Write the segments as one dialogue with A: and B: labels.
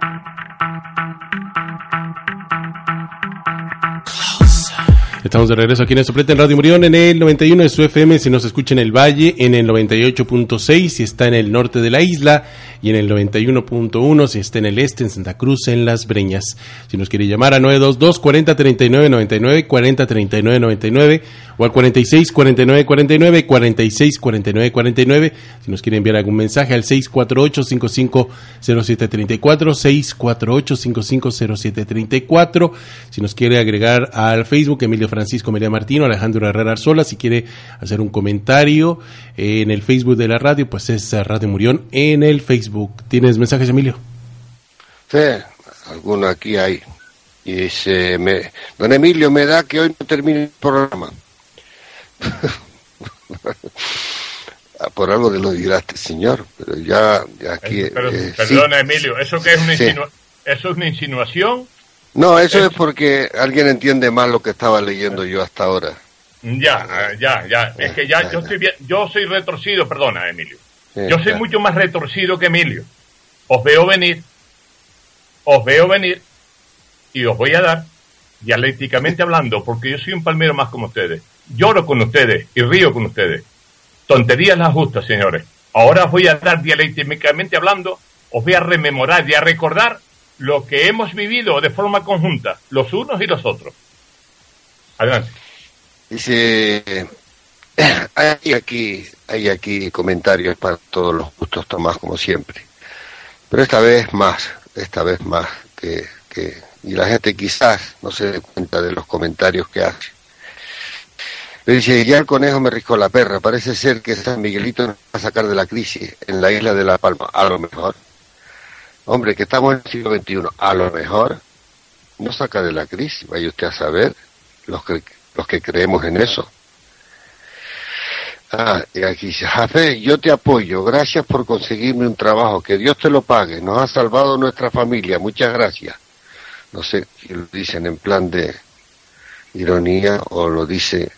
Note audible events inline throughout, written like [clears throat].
A: thank you Estamos de regreso aquí en el Soplete en Radio Murión en el 91 de su FM, si nos escucha en el Valle, en el 98.6 si está en el norte de la isla y en el 91.1 si está en el este, en Santa Cruz, en Las Breñas. Si nos quiere llamar a 922 40 39 99, 40 39 99 o al 46 49 49, 46 49 49. Si nos quiere enviar algún mensaje al 648 55 0734, 648 55 0734. Si nos quiere agregar al Facebook, Emilio Francisco María Martino, Alejandro Herrera Arzola, si quiere hacer un comentario en el Facebook de la radio, pues es Radio Murión en el Facebook. ¿Tienes mensajes, Emilio?
B: Sí, alguno aquí hay. Y dice, me, don Emilio, me da que hoy no termine el programa. [laughs] Por algo de lo dirá este señor, pero ya, ya aquí...
C: Eh, pero,
B: eh,
C: perdona,
B: sí.
C: Emilio, ¿eso que es una,
B: Sí.
C: ¿eso es una insinuación?
B: No, eso es porque alguien entiende mal lo que estaba leyendo yo hasta ahora.
C: Ya, ya, ya. Es que ya yo, estoy bien- yo soy retorcido, perdona, Emilio. Yo soy mucho más retorcido que Emilio. Os veo venir, os veo venir y os voy a dar, dialécticamente hablando, porque yo soy un palmero más como ustedes. Lloro con ustedes y río con ustedes. Tonterías las justas, señores. Ahora os voy a dar dialécticamente hablando, os voy a rememorar y a recordar lo que hemos vivido de forma conjunta, los unos y los otros. Adelante.
B: Dice, [clears throat] hay aquí, hay aquí comentarios para todos los gustos, Tomás, como siempre. Pero esta vez más, esta vez más que, que y la gente quizás no se dé cuenta de los comentarios que hace. Pero dice, ya el conejo me riscó la perra, parece ser que San Miguelito nos va a sacar de la crisis en la isla de La Palma, a lo mejor. Hombre, que estamos en el siglo XXI, a lo mejor no saca de la crisis, vaya usted a saber, los que, los que creemos en eso. Ah, y aquí dice, Jafé, yo te apoyo, gracias por conseguirme un trabajo, que Dios te lo pague, nos ha salvado nuestra familia, muchas gracias. No sé si lo dicen en plan de ironía o lo dice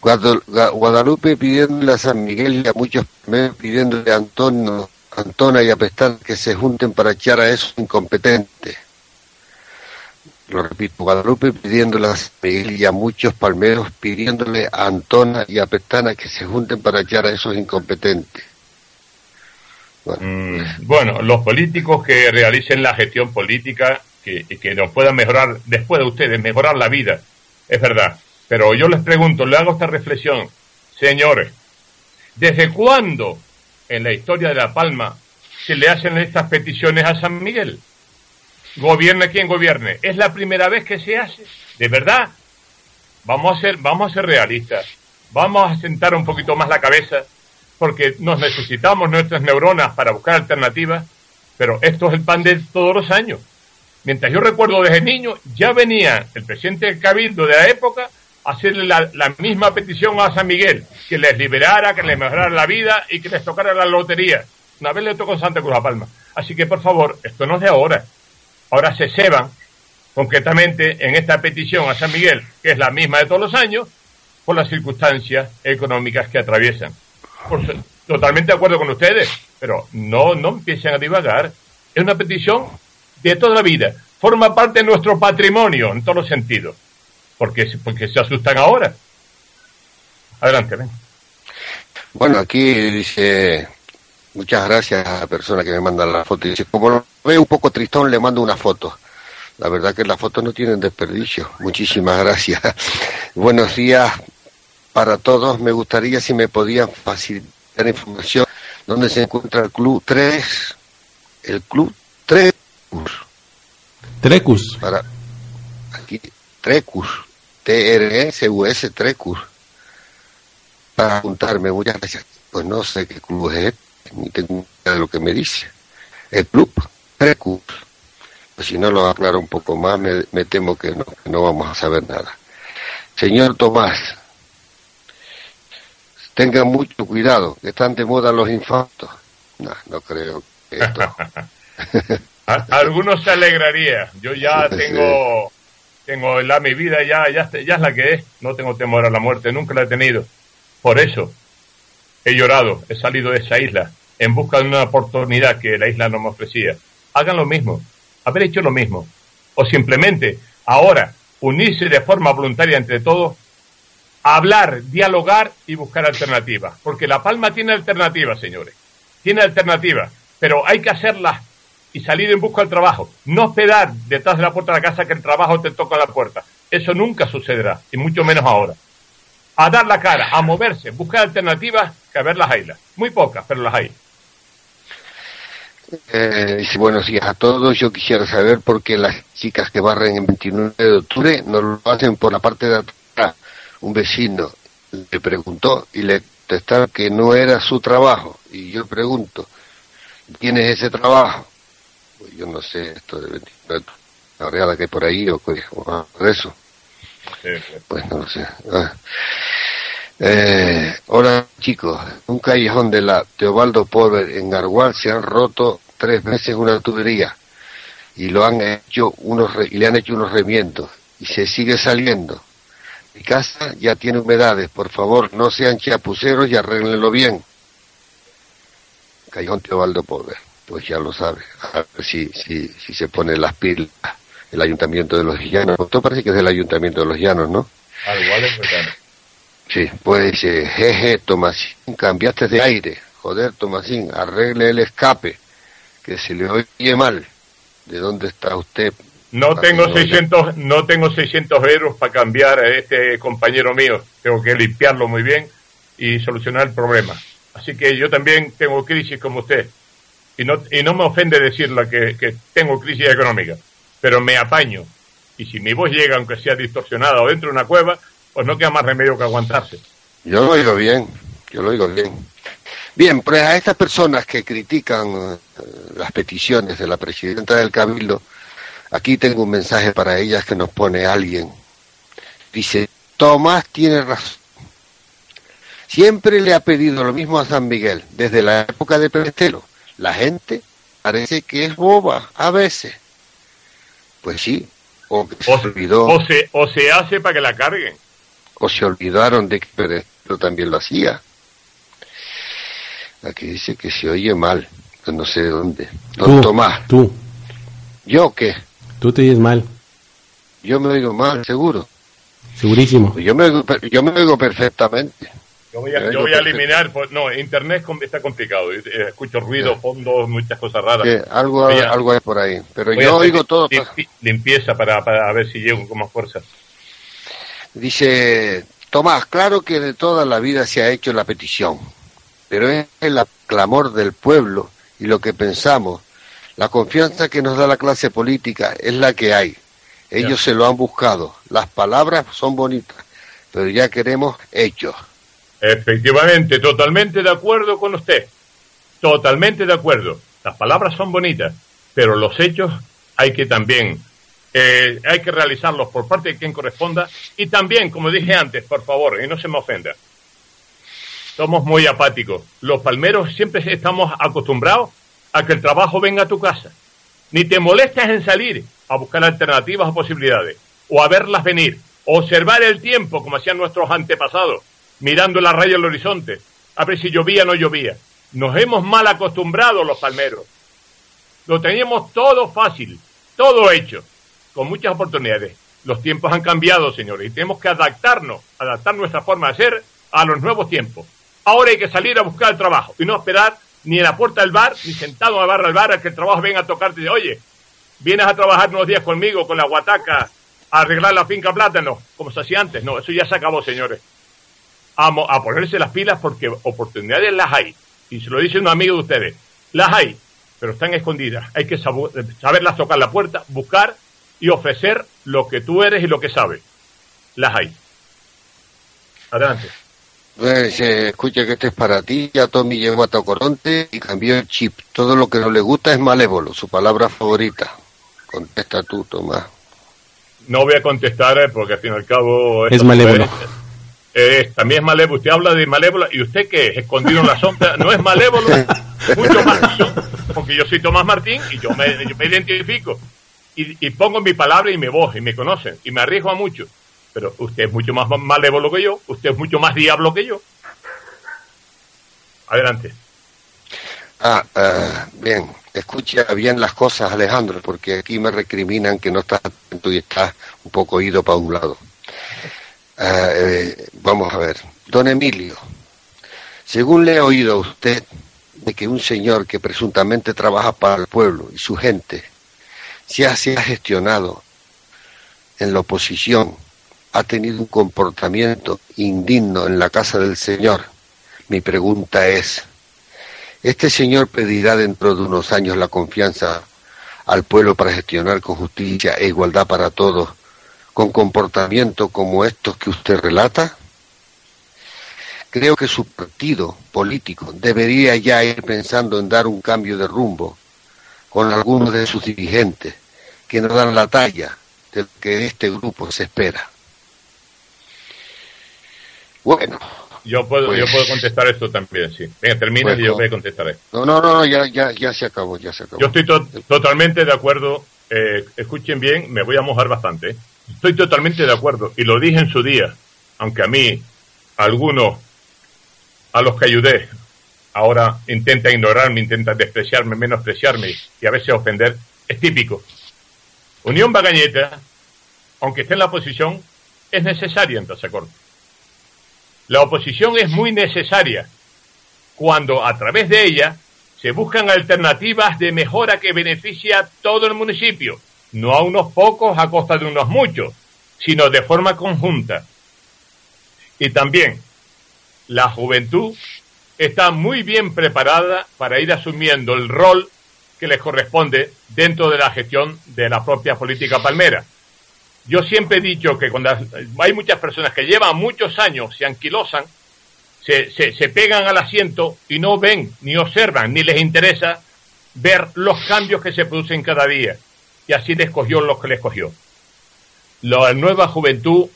B: Guadal- Gua- Guadalupe pidiéndole a San Miguel y a muchos pidiéndole a Antonio, Antona y a Pestán que se junten para echar a esos incompetentes. Lo repito, Guadalupe pidiéndole a Miguel y a muchos palmeros pidiéndole a Antona y a Pestana que se junten para echar a esos incompetentes. Bueno,
C: Mm, bueno, los políticos que realicen la gestión política, que, que nos puedan mejorar, después de ustedes, mejorar la vida, es verdad. Pero yo les pregunto, le hago esta reflexión, señores, ¿desde cuándo en la historia de La Palma se le hacen estas peticiones a San Miguel? Gobierne quien gobierne. ¿Es la primera vez que se hace? ¿De verdad? Vamos a ser, vamos a ser realistas. Vamos a sentar un poquito más la cabeza porque nos necesitamos nuestras neuronas para buscar alternativas, pero esto es el pan de todos los años. Mientras yo recuerdo desde niño, ya venía el presidente del Cabildo de la época hacerle la, misma petición a San Miguel, que les liberara, que les mejorara la vida y que les tocara la lotería. Una vez le tocó Santa Cruz a Palma. Así que, por favor, esto no es de ahora. Ahora se ceban, concretamente, en esta petición a San Miguel, que es la misma de todos los años, por las circunstancias económicas que atraviesan. Totalmente de acuerdo con ustedes, pero no, no empiecen a divagar. Es una petición de toda la vida. Forma parte de nuestro patrimonio en todos los sentidos. Porque, porque se asustan ahora. Adelante, ven.
B: Bueno, aquí dice, muchas gracias a la persona que me manda la foto. Dice, como lo veo un poco tristón, le mando una foto. La verdad que las fotos no tienen desperdicio. Muchísimas gracias. [laughs] Buenos días para todos. Me gustaría si me podían facilitar información dónde se encuentra el Club 3, el Club 3,
A: Trecus.
B: para aquí, Trecus, T-R-E-C-U-S, Trecus, para apuntarme. Muchas gracias. Pues no sé qué club es este, ni tengo idea de lo que me dice. El club, tres cursos. Pues si no lo aclaro un poco más, me, temo que no, que no vamos a saber nada. Señor Tomás, tengan mucho cuidado, que están de moda los infartos. No, no creo que esto... [laughs]
C: Algunos se alegraría. Yo ya [laughs] tengo, tengo la mi vida ya, ya, ya es la que es. No tengo temor a la muerte, nunca la he tenido. Por eso he llorado, he salido de esa isla en busca de una oportunidad que la isla no me ofrecía. Hagan lo mismo, haber hecho lo mismo. O simplemente ahora unirse de forma voluntaria entre todos, hablar, dialogar y buscar alternativas. Porque La Palma tiene alternativas, señores. Tiene alternativas, pero hay que hacerlas y salir en busca del trabajo. No esperar detrás de la puerta de la casa que el trabajo te toca la puerta. Eso nunca sucederá, y mucho menos ahora. A dar la cara, a moverse, buscar alternativas, que a ver las hay. Muy pocas, pero las hay.
B: Eh, dice buenos días a todos. Yo quisiera saber por qué las chicas que barren el 29 de octubre no lo hacen por la parte de atrás. Un vecino le preguntó y le contestaron que no era su trabajo. Y yo pregunto, ¿quién es ese trabajo? Pues yo no sé, esto de 29, la real que hay por ahí o, o eso. Pues no lo sé. Ah. Eh, hola chicos, un callejón de la Teobaldo Pobre en Gargual se han roto tres veces una tubería y lo han hecho unos y le han hecho unos remiendos y se sigue saliendo. Mi casa ya tiene humedades, por favor no sean chapuceros y arréglenlo bien. Callejón Teobaldo Pobre, pues ya lo sabe, a ver si, si, si se pone las pilas el Ayuntamiento de los Llanos. Esto parece que es del Ayuntamiento de los Llanos, ¿no?
C: Al igual es verdad.
B: Sí, pues dice, jeje, Tomasín, cambiaste de aire. Joder, Tomasín, arregle el escape, que se le oye mal. ¿De dónde está usted?
C: No tengo 600, no tengo 600 euros para cambiar a este compañero mío. Tengo que limpiarlo muy bien y solucionar el problema. Así que yo también tengo crisis como usted. Y no, y no me ofende decirle que, que tengo crisis económica, pero me apaño. Y si mi voz llega, aunque sea distorsionada o dentro de una cueva, pues no queda más remedio que aguantarse.
B: Yo lo oigo bien, yo lo oigo bien. Bien, pues a estas personas que critican eh, las peticiones de la presidenta del Cabildo, aquí tengo un mensaje para ellas que nos pone alguien. Dice, Tomás tiene razón. Siempre le ha pedido lo mismo a San Miguel, desde la época de Prestelo. La gente parece que es boba a veces. Pues sí,
C: o, se, olvidó. O se, o se hace para que la carguen
B: o se olvidaron de que Pedro también lo hacía. Aquí dice que se oye mal, no sé de dónde. Don Tomás.
A: Tú.
B: ¿Yo qué?
A: Tú te oyes mal.
B: Yo me oigo mal, seguro.
A: Segurísimo.
B: Yo me oigo, yo me oigo perfectamente.
C: Yo voy a, yo voy a eliminar, pues, no, internet está complicado, eh, escucho ruido, fondo, muchas cosas raras.
B: algo, algo hay por ahí, pero yo oigo todo.
C: limpieza para, para ver si llego con más fuerza.
B: Dice Tomás, claro que de toda la vida se ha hecho la petición, pero es el clamor del pueblo y lo que pensamos. La confianza que nos da la clase política es la que hay. Ellos se lo han buscado. Las palabras son bonitas, pero ya queremos hechos.
C: Efectivamente, totalmente de acuerdo con usted. Totalmente de acuerdo. Las palabras son bonitas, pero los hechos hay que también eh, hay que realizarlos por parte de quien corresponda y también, como dije antes, por favor, y no se me ofenda, somos muy apáticos. Los palmeros siempre estamos acostumbrados a que el trabajo venga a tu casa. Ni te molestes en salir a buscar alternativas o posibilidades, o a verlas venir, observar el tiempo como hacían nuestros antepasados, mirando la raya del horizonte, a ver si llovía o no llovía. Nos hemos mal acostumbrado los palmeros. Lo teníamos todo fácil, todo hecho con muchas oportunidades. Los tiempos han cambiado, señores, y tenemos que adaptarnos, adaptar nuestra forma de ser a los nuevos tiempos. Ahora hay que salir a buscar el trabajo y no esperar ni en la puerta del bar, ni sentado en la barra del bar a que el trabajo venga a tocarte y oye, vienes a trabajar unos días conmigo con la guataca a arreglar la finca plátano, como se hacía antes. No, eso ya se acabó, señores. A, a ponerse las pilas porque oportunidades las hay. Y se lo dice un amigo de ustedes. Las hay, pero están escondidas. Hay que saberlas tocar la puerta, buscar y ofrecer lo que tú eres y lo que sabes. Las hay. Adelante.
B: Pues, eh, escucha que este es para ti, ya Tommy llegó a Tocoronte y cambió el chip. Todo lo que no le gusta es malévolo, su palabra favorita. Contesta tú, Tomás.
C: No voy a contestar eh, porque al fin y al cabo...
A: Es malévolo.
C: Eh, también es malévolo. Usted habla de malévolo y usted que es escondido en la sombra no es malévolo, [laughs] mucho más que yo, porque yo soy Tomás Martín y yo me, yo me identifico y, y, pongo mi palabra y mi voz y me conocen y me arriesgo a mucho. Pero usted es mucho más malévolo que yo, usted es mucho más diablo que yo. Adelante.
B: Ah, uh, bien. Escucha bien las cosas, Alejandro, porque aquí me recriminan que no estás atento y estás un poco ido para un lado. Uh, eh, vamos a ver. Don Emilio, según le he oído a usted de que un señor que presuntamente trabaja para el pueblo y su gente ha, se ha gestionado en la oposición, ha tenido un comportamiento indigno en la casa del Señor, mi pregunta es, ¿este señor pedirá dentro de unos años la confianza al pueblo para gestionar con justicia e igualdad para todos con comportamientos como estos que usted relata? Creo que su partido político debería ya ir pensando en dar un cambio de rumbo con algunos de sus dirigentes que no dan la talla de lo que este grupo se espera. Bueno.
C: Yo puedo, pues, yo puedo contestar esto también, sí. Venga, termina pues, y yo voy a contestar esto.
B: No, no, no, ya, ya, ya se acabó, ya se acabó.
C: Yo estoy to totalmente de acuerdo. Eh, escuchen bien, me voy a mojar bastante. Estoy totalmente de acuerdo y lo dije en su día, aunque a mí, algunos a los que ayudé, ahora intentan ignorarme, intentan despreciarme, menospreciarme y a veces ofender, es típico. Unión Bagañeta, aunque esté en la oposición, es necesaria en Tazacorte. La oposición es muy necesaria cuando a través de ella se buscan alternativas de mejora que beneficia a todo el municipio no a unos pocos a costa de unos muchos, sino de forma conjunta. Y también la juventud está muy bien preparada para ir asumiendo el rol que les corresponde dentro de la gestión de la propia política palmera. Yo siempre he dicho que cuando hay muchas personas que llevan muchos años, se anquilosan, se, se, se pegan al asiento y no ven, ni observan, ni les interesa ver los cambios que se producen cada día y así le escogió lo que le escogió. La nueva juventud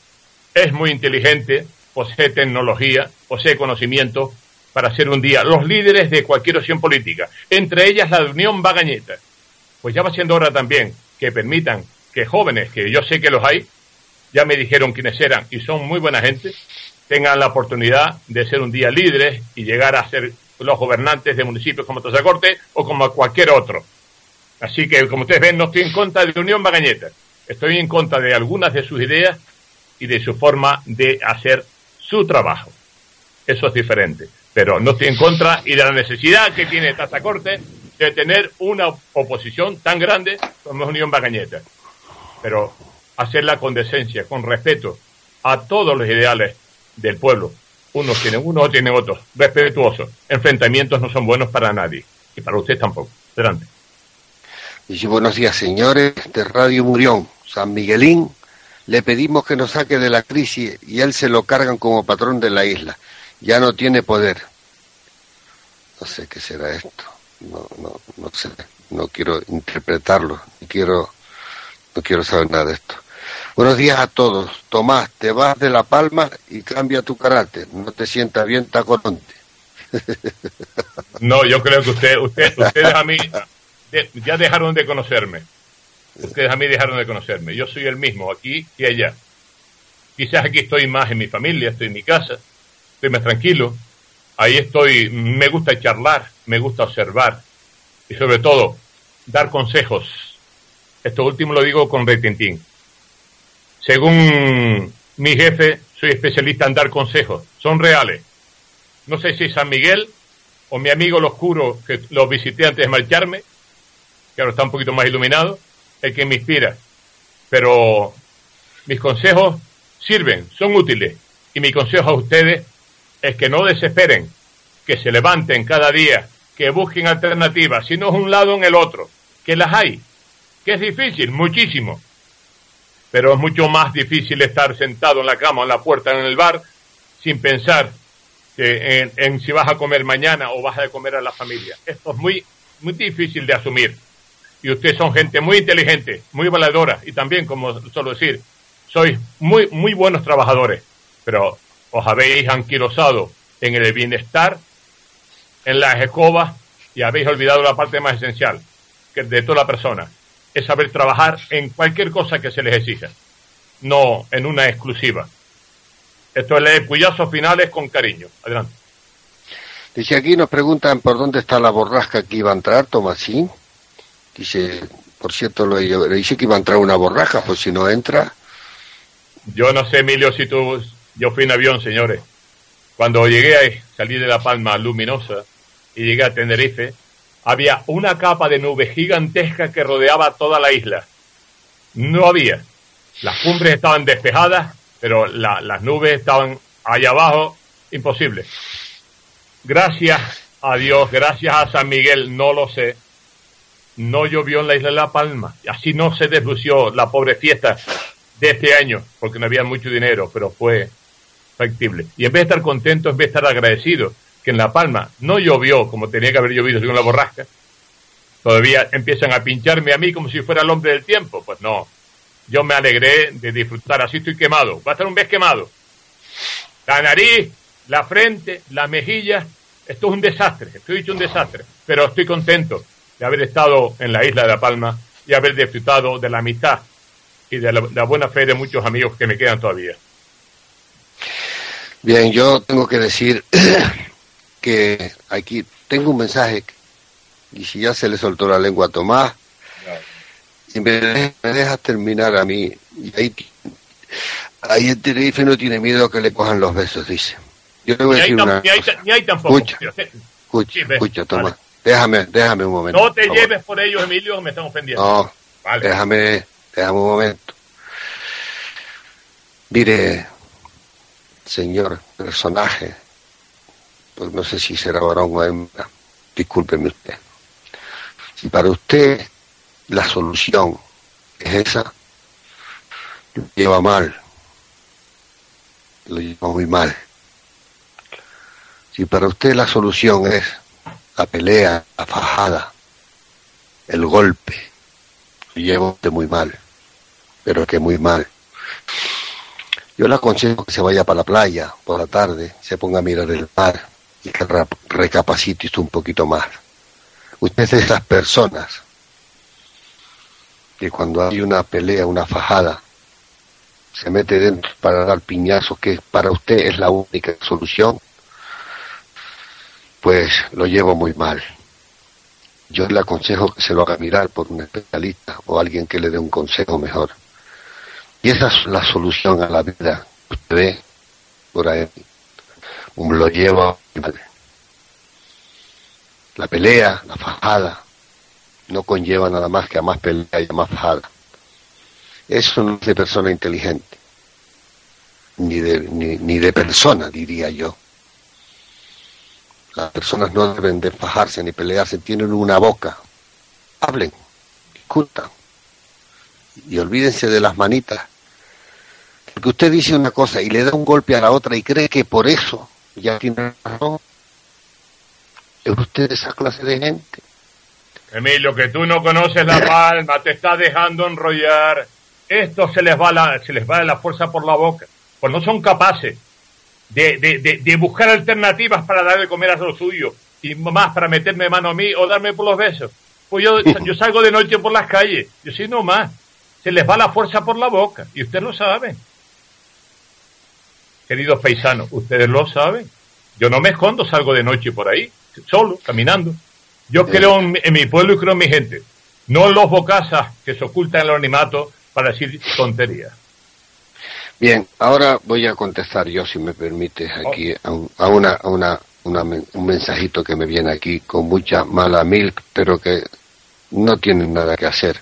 C: es muy inteligente, posee tecnología, posee conocimiento para ser un día los líderes de cualquier opción política, entre ellas la de Unión Bagañeta. Pues ya va siendo hora también que permitan que jóvenes, que yo sé que los hay, ya me dijeron quiénes eran y son muy buena gente, tengan la oportunidad de ser un día líderes y llegar a ser los gobernantes de municipios como Tosacorte o como cualquier otro. Así que, como ustedes ven, no estoy en contra de Unión Bagañeta. Estoy en contra de algunas de sus ideas y de su forma de hacer su trabajo. Eso es diferente. Pero no estoy en contra y de la necesidad que tiene Tazacorte de tener una oposición tan grande como es Unión Bagañeta. Pero hacerla con decencia, con respeto a todos los ideales del pueblo. Unos tienen uno, otros tienen otros. Respetuosos. Enfrentamientos no son buenos para nadie. Y para usted tampoco. Adelante.
B: Dice, buenos días, señores de Radio Murión, San Miguelín. Le pedimos que nos saque de la crisis y él se lo cargan como patrón de la isla. Ya no tiene poder. No sé qué será esto. No, no, no sé. No quiero interpretarlo. No quiero, no quiero saber nada de esto. Buenos días a todos. Tomás, te vas de La Palma y cambia tu carácter. No te sientas bien tacononte. [laughs]
C: No, yo creo que usted, usted, ustedes a mí, ya dejaron de conocerme. Ustedes a mí dejaron de conocerme. Yo soy el mismo aquí y allá. Quizás aquí estoy más en mi familia, estoy en mi casa, estoy más tranquilo. Ahí estoy, me gusta charlar, me gusta observar y sobre todo dar consejos. Esto último lo digo con retintín. Según mi jefe, soy especialista en dar consejos. Son reales. No sé si San Miguel o mi amigo el oscuro que lo visité antes de marcharme, que ahora está un poquito más iluminado, el que me inspira. Pero mis consejos sirven, son útiles. Y mi consejo a ustedes es que no desesperen, que se levanten cada día, que busquen alternativas, si no es un lado en el otro, que las hay, que es difícil, muchísimo. Pero es mucho más difícil estar sentado en la cama, en la puerta, en el bar, sin pensar en, en, si vas a comer mañana o vas a comer a la familia. Esto es muy, muy difícil de asumir. Y ustedes son gente muy inteligente, muy valedora y también, como suelo decir, sois muy, muy buenos trabajadores, pero os habéis anquilosado en el bienestar, en las escobas y habéis olvidado la parte más esencial que de toda la persona, es saber trabajar en cualquier cosa que se les exija, no en una exclusiva. Esto es leer cuyazos finales con cariño. Adelante.
B: Dice aquí, nos preguntan por dónde está la borrasca que iba a entrar, Tomasín. Dice, por cierto, le, dice que iba a entrar una borrasca, pues si no entra.
C: Yo no sé, Emilio, si tú. Yo fui en avión, señores. Cuando llegué salí de La Palma luminosa y llegué a Tenerife, había una capa de nube gigantesca que rodeaba toda la isla. No había. Las cumbres estaban despejadas, pero la, las nubes estaban allá abajo, imposible. Gracias a Dios, gracias a San Miguel, no lo sé, no llovió en la isla de La Palma. Así no se deslució la pobre fiesta de este año, porque no había mucho dinero, pero fue factible. Y en vez de estar contento, en vez de estar agradecido, que en La Palma no llovió como tenía que haber llovido según la borrasca, todavía empiezan a pincharme a mí como si fuera el hombre del tiempo. Pues no, yo me alegré de disfrutar, así estoy quemado, va a estar un mes quemado. La nariz, la frente, las mejillas, esto es un desastre, estoy dicho un desastre, pero estoy contento de haber estado en la isla de La Palma y haber disfrutado de la mitad y de la, de la buena fe de muchos amigos que me quedan todavía.
B: Bien, yo tengo que decir [clears throat] que aquí tengo un mensaje y si ya se le soltó la lengua a Tomás, y me, dejas terminar a mí, y ahí, ahí el Tenerife no tiene miedo que le cojan los besos, dice. Yo le voy a decir una
C: ni hay,
B: cosa.
C: ni hay tampoco.
B: Escucha, escucha,
C: Sí,
B: escucha, Tomás.
C: vale.
B: Déjame, déjame un momento.
C: No te lleves por ellos, Emilio, me están ofendiendo.
B: No,
C: Vale.
B: déjame, déjame un momento. Mire, señor personaje, pues no sé si será varón o hembra, discúlpeme usted. Si para usted la solución es esa, lo lleva mal, lo lleva muy mal. Si para usted la solución es la pelea, la fajada, el golpe, lleva usted muy mal, pero que muy mal. Yo le aconsejo que se vaya para la playa por la tarde, se ponga a mirar el mar y que recapacite un poquito más. Usted es de esas personas que cuando hay una pelea, una fajada, se mete dentro para dar piñazos, que para usted es la única solución, pues lo llevo muy mal. Yo le aconsejo que se lo haga mirar por un especialista o alguien que le dé un consejo mejor. Y esa es la solución a la vida usted ve por ahí. Lo lleva mal. La pelea, la fajada, no conlleva nada más que a más pelea y a más fajada. Eso no es de persona inteligente, ni de, ni, ni de persona, diría yo. Las personas no deben de fajarse ni pelearse, tienen una boca. Hablen, discutan y olvídense de las manitas. Porque usted dice una cosa y le da un golpe a la otra y cree que por eso ya tiene razón. ¿Es usted esa clase de gente?
C: Emilio, que tú no conoces la palma, te está dejando enrollar. Esto se les va la, se les va la fuerza por la boca. Pues no son capaces de, de, de, de buscar alternativas para dar de comer a lo suyo y más para meterme mano a mí o darme por los besos. Pues yo, [laughs] yo salgo de noche por las calles, yo sí no más. Se les va la fuerza por la boca y ustedes lo saben. Queridos paisanos, ustedes lo saben. Yo no me escondo, salgo de noche por ahí, solo, caminando. Yo creo en, mi- en mi pueblo y creo en mi gente. No en los bocazas que se ocultan en el anonimato para decir tonterías.
B: Bien, ahora voy a contestar yo, si me permites, aquí a, un- a una, a una, una un mensajito que me viene aquí con mucha mala milk, pero que no tiene nada que hacer,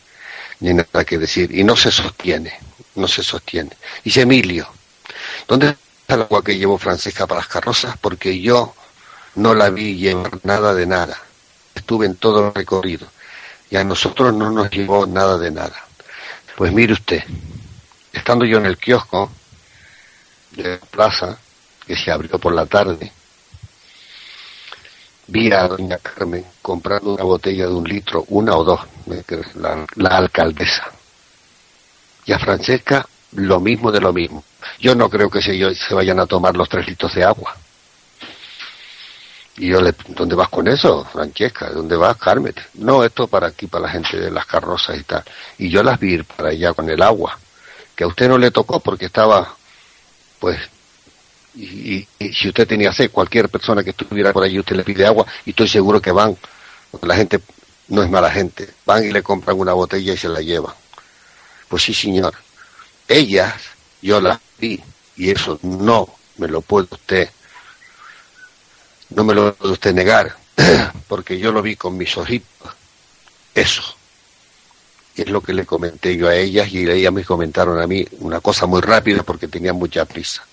B: ni nada que decir, y no se sostiene, no se sostiene. Dice Emilio, ¿dónde está el agua que llevó Francesca para las carrozas? Porque yo no la vi llevar nada de nada. Estuve en todo el recorrido y a nosotros no nos llevó nada de nada. Pues mire usted, estando yo en el kiosco de la plaza, que se abrió por la tarde, vi a doña Carmen comprando una botella de un litro, una o dos, la, la alcaldesa. Y a Francesca lo mismo de lo mismo. Yo no creo que se, vayan a tomar los tres litros de agua. Y yo le, ¿dónde vas con eso, Francesca? ¿Dónde vas, Carmen? No, esto para aquí, para la gente de las carrozas y tal. Y yo las vi ir para allá con el agua, que a usted no le tocó porque estaba, pues, y, si usted tenía sed, cualquier persona que estuviera por allí, usted le pide agua y estoy seguro que van, porque la gente no es mala gente, van y le compran una botella y se la llevan. Pues sí, señor. Ellas, yo las vi, y eso no me lo puede usted no me lo puede usted negar, [clears throat] porque yo lo vi con mis ojitos. Eso. Es lo que le comenté yo a ellas y ellas me comentaron a mí una cosa muy rápida porque tenían mucha prisa.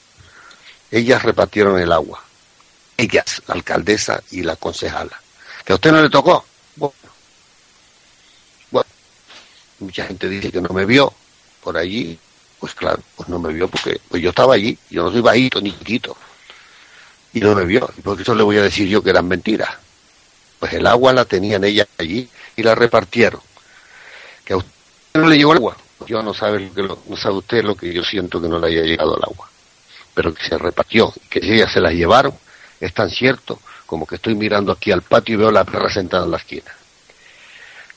B: Ellas repartieron el agua. Ellas, la alcaldesa y la concejala. ¿Que a usted no le tocó? Bueno. bueno. Mucha gente dice que no me vio por allí. Pues claro, pues no me vio porque pues yo estaba allí. Yo no soy bajito ni chiquito y no me vio. ¿Y por eso le voy a decir yo que eran mentiras? Pues el agua la tenían ellas allí y la repartieron. Que a usted no le llegó el agua. Yo no sabe, lo que no sabe usted lo que yo siento que no le haya llegado el agua. Pero que se repartió, que ellas se las llevaron, es tan cierto como que estoy mirando aquí al patio y veo la perra sentada en la esquina.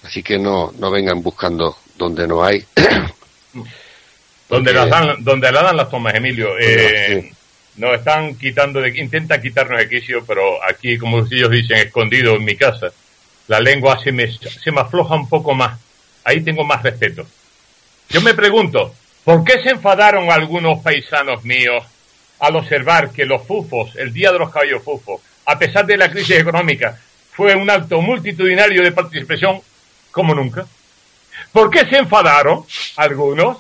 B: Así que no, no vengan buscando donde no hay. [coughs]
C: donde, las dan, donde la dan las tomas, Emilio. Eh, nos están quitando, de, intentan quitarnos de quicio, pero aquí, como ellos dicen, escondido en mi casa, la lengua se me, se me afloja un poco más. Ahí tengo más respeto. Yo me pregunto, ¿por qué se enfadaron algunos paisanos míos al observar que los fufos, el Día de los Caballos Fufos, a pesar de la crisis económica, fue un acto multitudinario de participación como nunca? ¿Por qué se enfadaron algunos?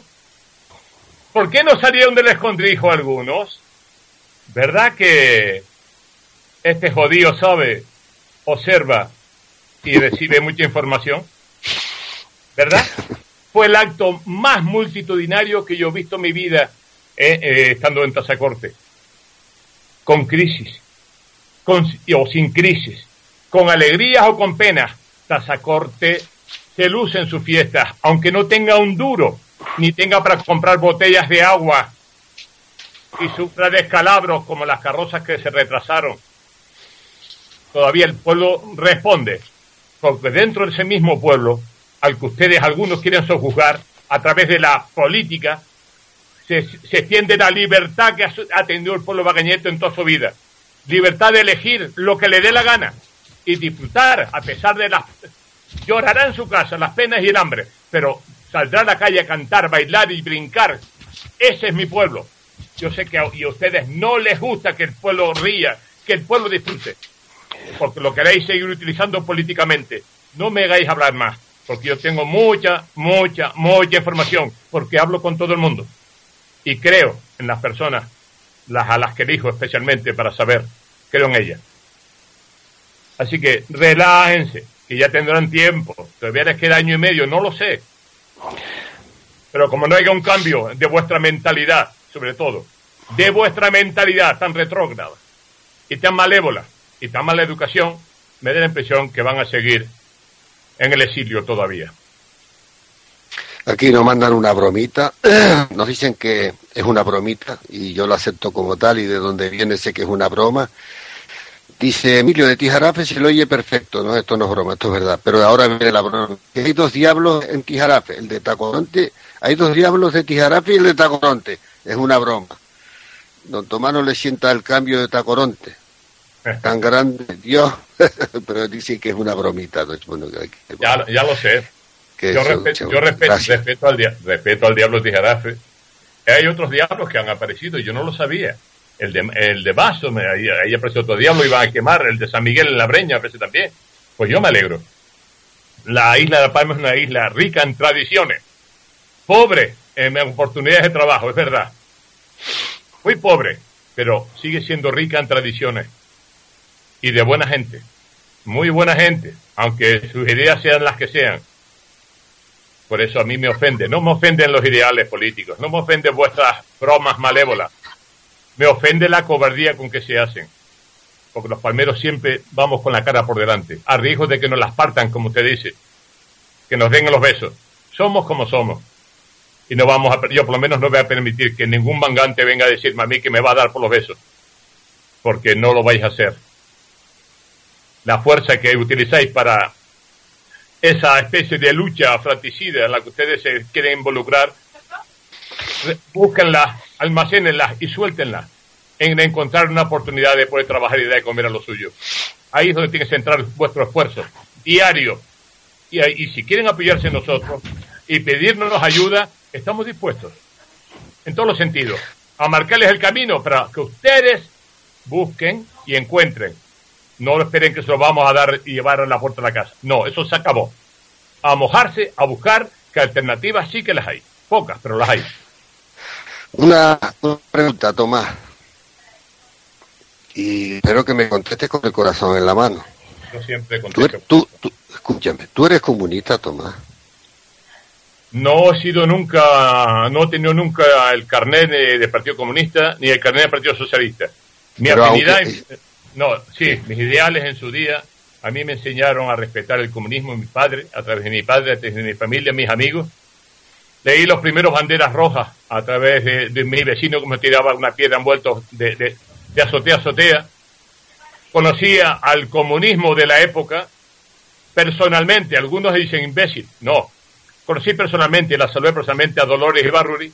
C: ¿Por qué no salieron del escondrijo algunos? ¿Verdad que este jodido sabe, observa y recibe mucha información? ¿Verdad? Fue el acto más multitudinario que yo he visto en mi vida eh, eh, estando en Tazacorte. Con crisis, con, o sin crisis, con alegrías o con penas. Tazacorte se luce en sus fiestas, aunque no tenga un duro, ni tenga para comprar botellas de agua y sufra descalabros como las carrozas que se retrasaron, todavía el pueblo responde, porque dentro de ese mismo pueblo, al que ustedes algunos quieren sojuzgar, a través de la política, se, se extiende la libertad que ha tenido el pueblo bagañeto en toda su vida. Libertad de elegir lo que le dé la gana y disfrutar a pesar de las... Llorará en su casa las penas y el hambre, pero saldrá a la calle a cantar, bailar y brincar. Ese es mi pueblo. Yo sé que y a ustedes no les gusta que el pueblo ría, que el pueblo disfrute, porque lo queréis seguir utilizando políticamente. No me hagáis hablar más, porque yo tengo mucha, mucha, mucha información, porque hablo con todo el mundo. Y creo en las personas, las a las que elijo especialmente para saber, creo en ellas. Así que relájense, que ya tendrán tiempo. Todavía les queda año y medio, no lo sé. Pero como no haya un cambio de vuestra mentalidad, sobre todo, de vuestra mentalidad tan retrógrada y tan malévola y tan mala educación, me da la impresión que van a seguir en el exilio todavía.
B: Aquí nos mandan una bromita, [clears throat] nos dicen que es una bromita y yo lo acepto como tal y de donde viene sé que es una broma. Dice Emilio de Tijarafe se lo oye perfecto, no, esto no es broma, esto es verdad, pero ahora viene la broma. Hay dos diablos en Tijarafe, el de Tacoronte, hay dos diablos de Tijarafe y el de Tacoronte es una broma. Don Tomás no le sienta el cambio de Tacoronte. Tan grande, Dios, [laughs] pero dice que es una bromita.
C: ya, ya lo sé. yo, respeto, yo respeto, respeto, al respeto al diablo de Jarafe. Hay otros diablos que han aparecido, yo no lo sabía. El de, el de Vaso, ahí, ahí apareció otro diablo, iba a quemar. El de San Miguel en la Breña aparece también. Pues yo me alegro. La isla de Palma es una isla rica en tradiciones, pobre en oportunidades de trabajo, es verdad muy pobre, pero sigue siendo rica en tradiciones y de buena gente, muy buena gente, aunque sus ideas sean las que sean. Por eso a mí me ofende, no me ofenden los ideales políticos, no me ofenden vuestras bromas malévolas, me ofende la cobardía con que se hacen. porque los palmeros siempre vamos con la cara por delante, a riesgo de que nos las partan, como usted dice, que nos den los besos. Somos como somos. Y no vamos a, yo por lo menos no voy a permitir que ningún mangante venga a decirme a mí que me va a dar por los besos, porque no lo vais a hacer. La fuerza que utilizáis para esa especie de lucha fratricida en la que ustedes se quieren involucrar, búsquenla, almacénenla y suéltenla en encontrar una oportunidad de poder trabajar y de comer a lo suyo. Ahí es donde tiene que centrar vuestro esfuerzo diario. Y, y si quieren apoyarse en nosotros y pedirnos ayuda, estamos dispuestos, en todos los sentidos, a marcarles el camino para que ustedes busquen y encuentren. No esperen que se lo vamos a dar y llevar a la puerta de la casa. No, eso se acabó. A mojarse, a buscar que alternativas sí que las hay. Pocas, pero las hay.
B: Una, pregunta, Tomás. Y espero que me contestes con el corazón en la mano.
C: Yo siempre
B: contesto. Tú, tú, escúchame, ¿tú eres comunista, Tomás?
C: No he sido nunca, no he tenido nunca el carnet de, Partido Comunista ni el carnet del Partido Socialista. Mi afinidad, no, sí, mis ideales en su día, a mí me enseñaron a respetar el comunismo, mi padre, a través de mi padre, a través de mi familia, mis amigos. Leí los primeros banderas rojas a través de, mi vecino que me tiraba una piedra envuelto de, de, de azotea a azotea. Conocía al comunismo de la época personalmente, algunos dicen imbécil, no, Conocí personalmente, la saludé personalmente a Dolores Ibarruri,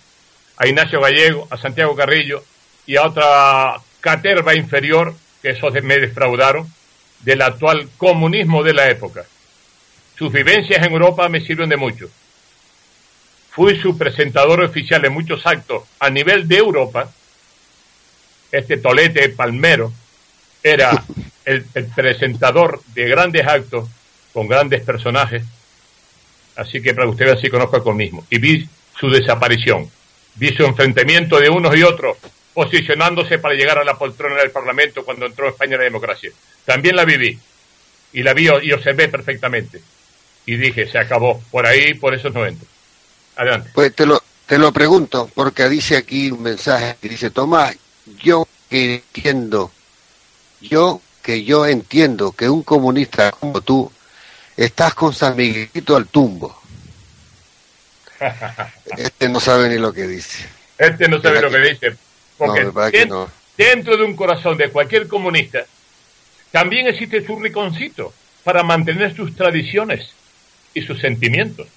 C: a Ignacio Gallego, a Santiago Carrillo y a otra caterva inferior, que esos me defraudaron, del actual comunismo de la época. Sus vivencias en Europa me sirven de mucho. Fui su presentador oficial en muchos actos a nivel de Europa. Este tolete palmero era [laughs] el, el presentador de grandes actos con grandes personajes Así que para ustedes así conozco el comunismo. Y vi su desaparición. Vi su enfrentamiento de unos y otros, posicionándose para llegar a la poltrona del Parlamento cuando entró España en la democracia. También la viví. Y la vi y observé perfectamente. Y dije, se acabó. Por ahí, por eso no entro. Adelante.
B: Pues te lo, te lo pregunto, porque dice aquí un mensaje que dice, Tomás, yo que entiendo, yo que yo entiendo que un comunista como tú estás con San Miguelito al tumbo. [laughs] Este no sabe ni lo que dice.
C: Este no sabe lo que, dice. Porque dentro, de un corazón de cualquier comunista también existe su riconcito para mantener sus tradiciones y sus sentimientos.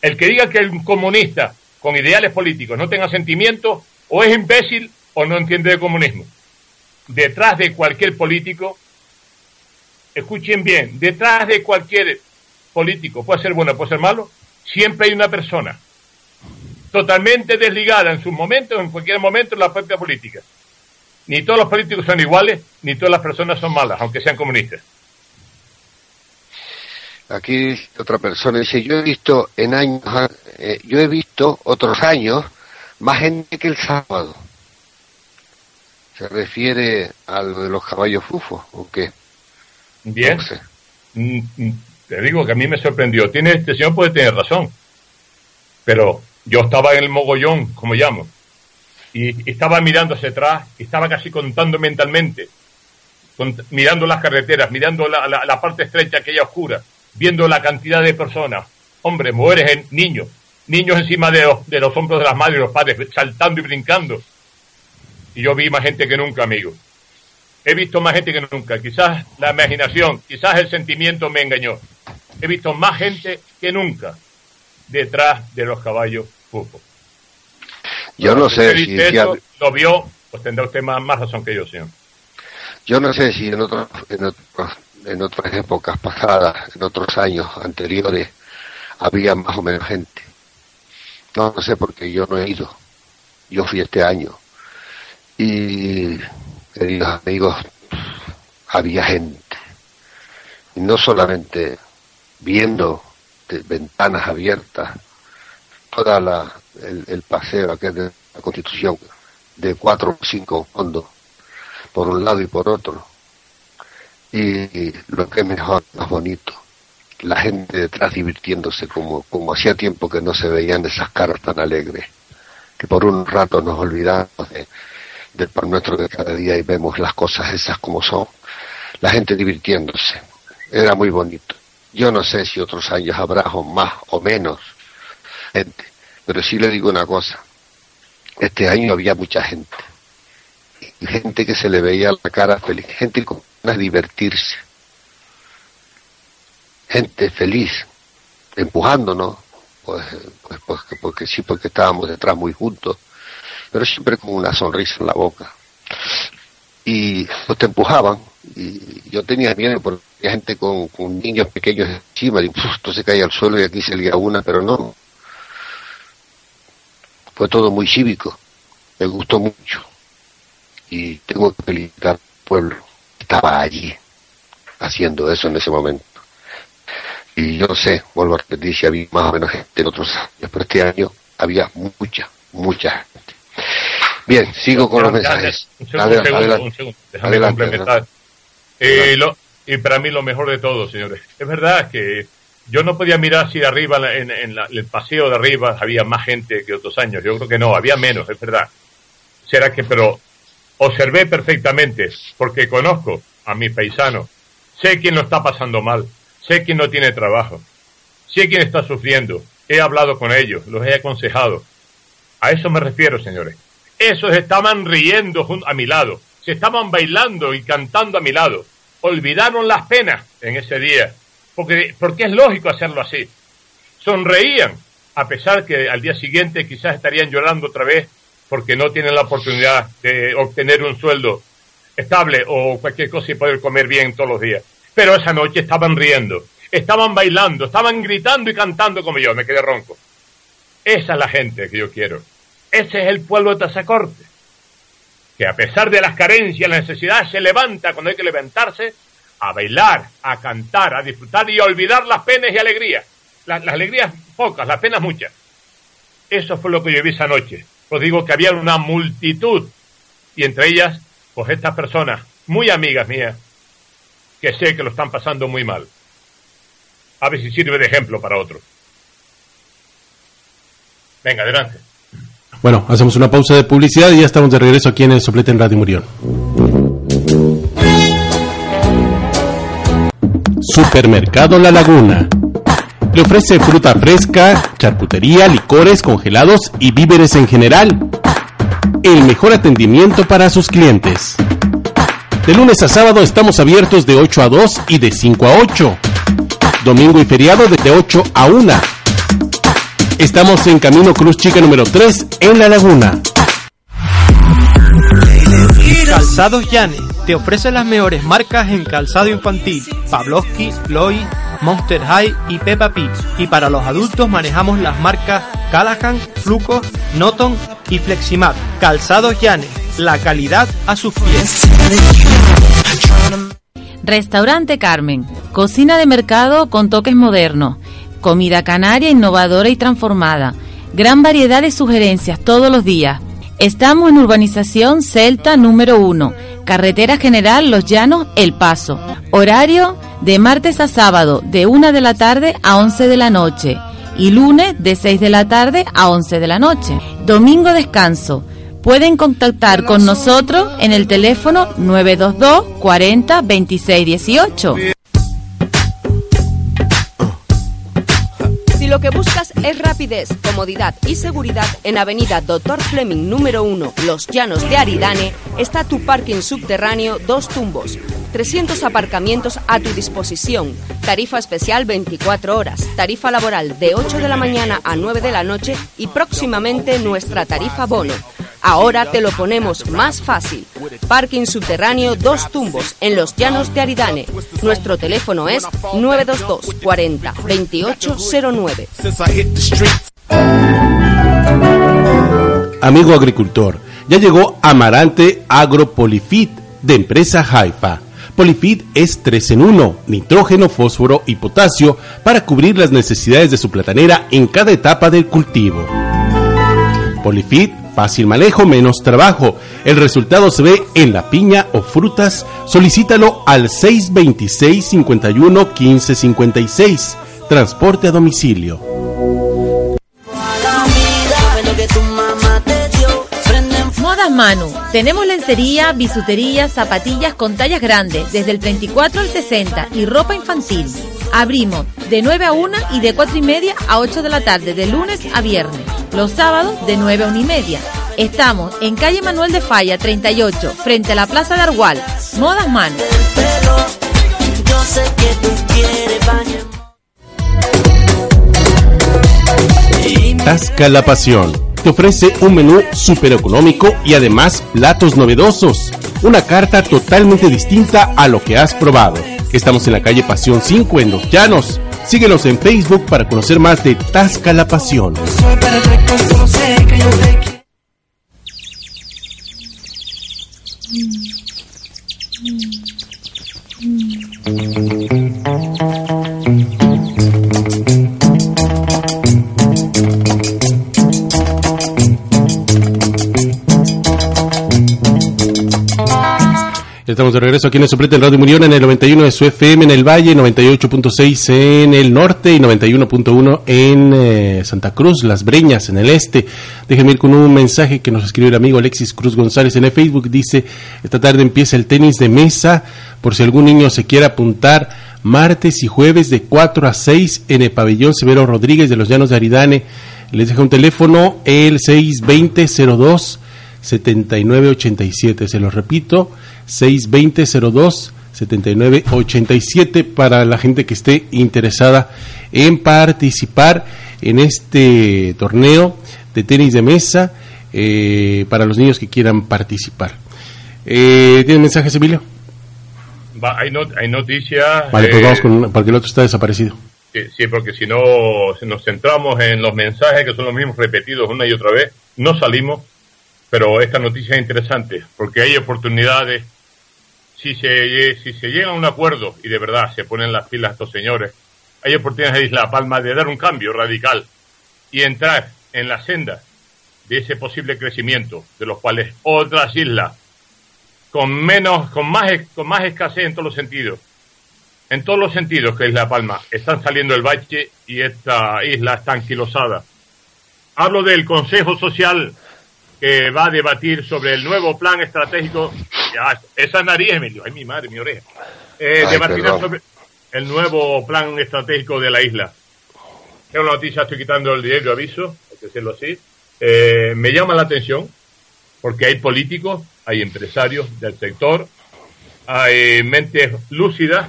C: El que diga que un comunista con ideales políticos no tenga sentimientos o es imbécil o no entiende de comunismo. Detrás de cualquier político escuchen bien, detrás de cualquier político, puede ser bueno, puede ser malo, siempre hay una persona totalmente desligada en sus momentos, en cualquier momento en la propia política. Ni todos los políticos son iguales, ni todas las personas son malas, aunque sean comunistas.
B: Aquí otra persona dice, yo he visto en años, eh, yo he visto otros años más gente que el sábado. ¿Se refiere a lo de los caballos fufos o qué?
C: Bien. Mm, mm, te digo que a mí me sorprendió. Tiene, este señor puede tener razón. Pero yo estaba en el mogollón, como llamo, y, estaba mirando hacia atrás, estaba casi contando mentalmente, mirando las carreteras, mirando la, parte estrecha, aquella oscura, viendo la cantidad de personas, hombres, mujeres, niños, niños encima de los, de los hombros de las madres y los padres, saltando y brincando. Y yo vi más gente que nunca, amigo he visto más gente que nunca. Quizás la imaginación, quizás el sentimiento me engañó. He visto más gente que nunca detrás de los caballos fútbol.
B: Yo no sé si,
C: lo vio, pues tendrá usted más, razón que yo, señor.
B: Yo no sé si en, otros, en, en otras épocas pasadas, en otros años anteriores, había más o menos gente. No, no sé porque yo no he ido. Yo fui este año. Y queridos amigos, había gente. Y no solamente viendo ventanas abiertas, toda la, el, paseo que de la Constitución, de cuatro o cinco fondos, por un lado y por otro. Y, lo que es mejor, más bonito, la gente detrás divirtiéndose como, como hacía tiempo que no se veían esas caras tan alegres, que por un rato nos olvidamos de, del pan nuestro de cada día y vemos las cosas esas como son. La gente divirtiéndose. Era muy bonito. Yo no sé si otros años habrá más o menos gente, pero sí le digo una cosa. Este año había mucha gente. Gente que se le veía la cara feliz, gente con ganas de divertirse. Gente feliz, empujándonos, pues, pues, pues porque sí, porque estábamos detrás muy juntos, pero siempre con una sonrisa en la boca. Y pues empujaban, y yo tenía miedo porque había gente con, niños pequeños encima, y esto se caía al suelo y aquí salía una, pero no. Fue todo muy cívico, me gustó mucho. Y tengo que felicitar al pueblo, estaba allí, haciendo eso en ese momento. Y yo no sé, vuelvo a repetir si había más o menos gente en otros años, pero este año había mucha, mucha gente. Bien, sigo con los mensajes.
C: Un segundo, un segundo, déjame complementar. Eh, y para mí lo mejor de todo, señores. Es verdad que yo no podía mirar si arriba, en, el paseo de arriba, había más gente que otros años. Yo creo que no, había menos, es verdad. Será que, pero observé perfectamente, porque conozco a mis paisanos. Sé quién lo está pasando mal Sé quién no tiene trabajo. Sé quién está sufriendo. He hablado con ellos, los he aconsejado. A eso me refiero, señores. Esos estaban riendo a mi lado. Estaban bailando y cantando a mi lado. Olvidaron las penas en ese día. Porque, porque es lógico hacerlo así. Sonreían, a pesar que al día siguiente quizás estarían llorando otra vez porque no tienen la oportunidad de obtener un sueldo estable o cualquier cosa y poder comer bien todos los días. Pero esa noche estaban riendo, estaban bailando, estaban gritando y cantando como yo, me quedé ronco. Esa es la gente que yo quiero. Ese es el pueblo de Tazacorte, que a pesar de las carencias, la necesidad, se levanta cuando hay que levantarse a bailar, a cantar, a disfrutar y a olvidar las penas y alegrías. Las, alegrías pocas, las penas muchas. Eso fue lo que yo vi esa noche. Os digo que había una multitud y entre ellas, pues estas personas, muy amigas mías, que sé que lo están pasando muy mal. A ver si sirve de ejemplo para otros. Venga, adelante.
A: Bueno, hacemos una pausa de publicidad y ya estamos de regreso aquí en el Soplete en Radio Murión. Supermercado La Laguna. Le ofrece fruta fresca, charcutería, licores, congelados y víveres en general. El mejor atendimiento para sus clientes. De lunes a sábado estamos abiertos de 8 a 2 y de 5 a 8. Domingo y feriado de 8 a 1. Estamos en Camino Cruz Chica número 3 en La Laguna.
D: Calzados Llanes te ofrece las mejores marcas en calzado infantil, Pavlovsky, Loy, Monster High y Peppa Pig. Y para los adultos manejamos las marcas Callahan, Fluco, Noton y Fleximat. Calzados Llanes, la calidad a sus pies.
E: Restaurante Carmen, cocina de mercado con toques modernos, comida canaria innovadora y transformada, gran variedad de sugerencias todos los días. Estamos en urbanización Celta número 1, carretera general Los Llanos, El Paso. Horario de martes a sábado de 1 de la tarde a 11 de la noche y lunes de 6 de la tarde a 11 de la noche. Domingo descanso Pueden contactar con nosotros en el teléfono 922 40 26 18.
F: Lo que buscas es rapidez, comodidad y seguridad, en Avenida Dr. Fleming número 1, Los Llanos de Aridane, está tu parking subterráneo Dos Tumbos. 300 aparcamientos a tu disposición. Tarifa especial 24 horas. Tarifa laboral de 8 de la mañana a 9 de la noche y próximamente nuestra tarifa bono. Ahora te lo ponemos más fácil. Parking subterráneo Dos Tumbos en los Llanos de Aridane. Nuestro teléfono es 922 40 2809.
A: Amigo agricultor, ya llegó Amarante Agropolifit de empresa Haifa. Polifit es 3 en 1, nitrógeno, fósforo y potasio para cubrir las necesidades de su platanera en cada etapa del cultivo. Polifit Fácil manejo, menos trabajo. El resultado se ve en la piña o frutas. Solicítalo al 626 51 15 56. Transporte a domicilio.
E: Manu. Tenemos lencería, bisutería, zapatillas con tallas grandes, desde el 24 al 60 y ropa infantil. Abrimos de 9 a 1 y de 4 y media a 8 de la tarde, de lunes a viernes. Los sábados de 9 a 1 y media. Estamos en calle Manuel de Falla 38, frente a la Plaza de Argual. Modas Manu.
A: Tasca la Pasión te ofrece un menú súper económico y además platos novedosos. Una carta totalmente distinta a lo que has probado. Estamos en la calle Pasión 5 en Los Llanos. Síguenos en Facebook para conocer más de Tasca la Pasión. Estamos de regreso aquí en el Suplete en Radio Murión en el 91 de su FM en el Valle, 98.6 en el norte y 91.1 en eh, Santa Cruz, Las Breñas en el este. Déjenme ir con un mensaje que nos escribe el amigo Alexis Cruz González en el Facebook. Dice, esta tarde empieza el tenis de mesa por si algún niño se quiere apuntar martes y jueves de 4 a 6 en el pabellón Severo Rodríguez de los Llanos de Aridane. Les dejo un teléfono, el 620 02 7987. Se lo repito, 620-02 7987 para la gente que esté interesada en participar en este torneo de tenis de mesa eh, para los niños que quieran participar. Eh, ¿Tiene mensajes, Emilio?
C: hay, hay noticias.
A: Vale, pues vamos eh, con porque el otro está desaparecido.
C: Sí, porque si no si nos centramos en los mensajes que son los mismos repetidos una y otra vez, no salimos. Pero esta noticia es interesante porque hay oportunidades. Si se, si se llega a un acuerdo y de verdad se ponen las pilas estos señores, hay oportunidades en Isla Palma de dar un cambio radical y entrar en la senda de ese posible crecimiento, de los cuales otras islas con menos, con más, con más escasez en todos los sentidos, en todos los sentidos que Isla Palma, están saliendo el bache y esta isla está anquilosada. Hablo del Consejo Social que va a debatir sobre el nuevo plan estratégico. esa nariz, Emilio, ay mi madre, mi oreja. Eh, debatirá sobre el nuevo plan estratégico de la isla. Es una noticia, estoy quitando el diario aviso, hay que decirlo así. Eh, me llama la atención porque hay políticos, hay empresarios del sector, hay mentes lúcidas,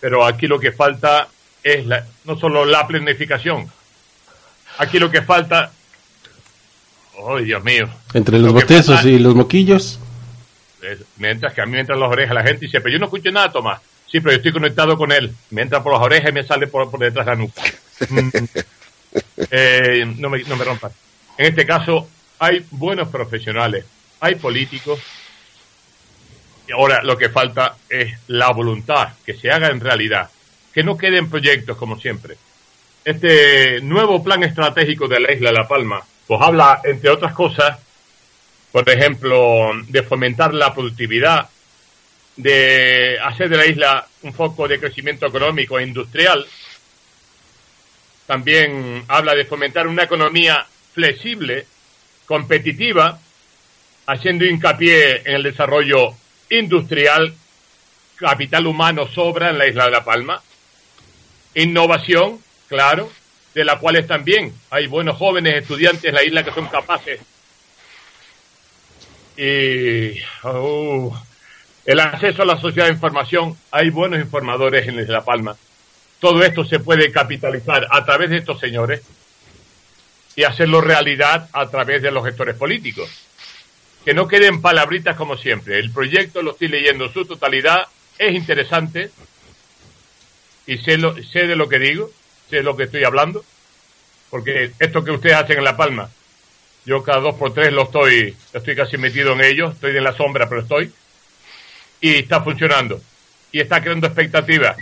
C: pero aquí lo que falta es la, no solo la planificación, aquí lo que falta ¡Oh, Dios mío!
A: Entre los botezos y los moquillos.
C: Mientras que a mí me entran las orejas la gente dice, pero yo no escucho nada, Tomás. Sí, pero yo estoy conectado con él. Me entra por las orejas y me sale por, detrás de la nuca. Mm. [laughs] eh, no, me, no me rompan. En este caso, hay buenos profesionales, hay políticos. Y ahora lo que falta es la voluntad, que se haga en realidad, que no queden proyectos como siempre. Este nuevo plan estratégico de la isla de La Palma pues habla, entre otras cosas, por ejemplo, de fomentar la productividad, de hacer de la isla un foco de crecimiento económico e industrial. También habla de fomentar una economía flexible, competitiva, haciendo hincapié en el desarrollo industrial, capital humano sobra en la isla de La Palma, innovación, claro, de la cuales también hay buenos jóvenes estudiantes en la isla que son capaces. Y oh, el acceso a la sociedad de información, hay buenos informadores en La Palma. Todo esto se puede capitalizar a través de estos señores y hacerlo realidad a través de los gestores políticos. Que no queden palabritas como siempre. El proyecto lo estoy leyendo en su totalidad, es interesante y sé de lo que digo sé lo que estoy hablando, porque esto que ustedes hacen en La Palma, yo cada dos por tres lo estoy, estoy casi metido en ello, estoy en la sombra, pero estoy, y está funcionando, y está creando expectativas,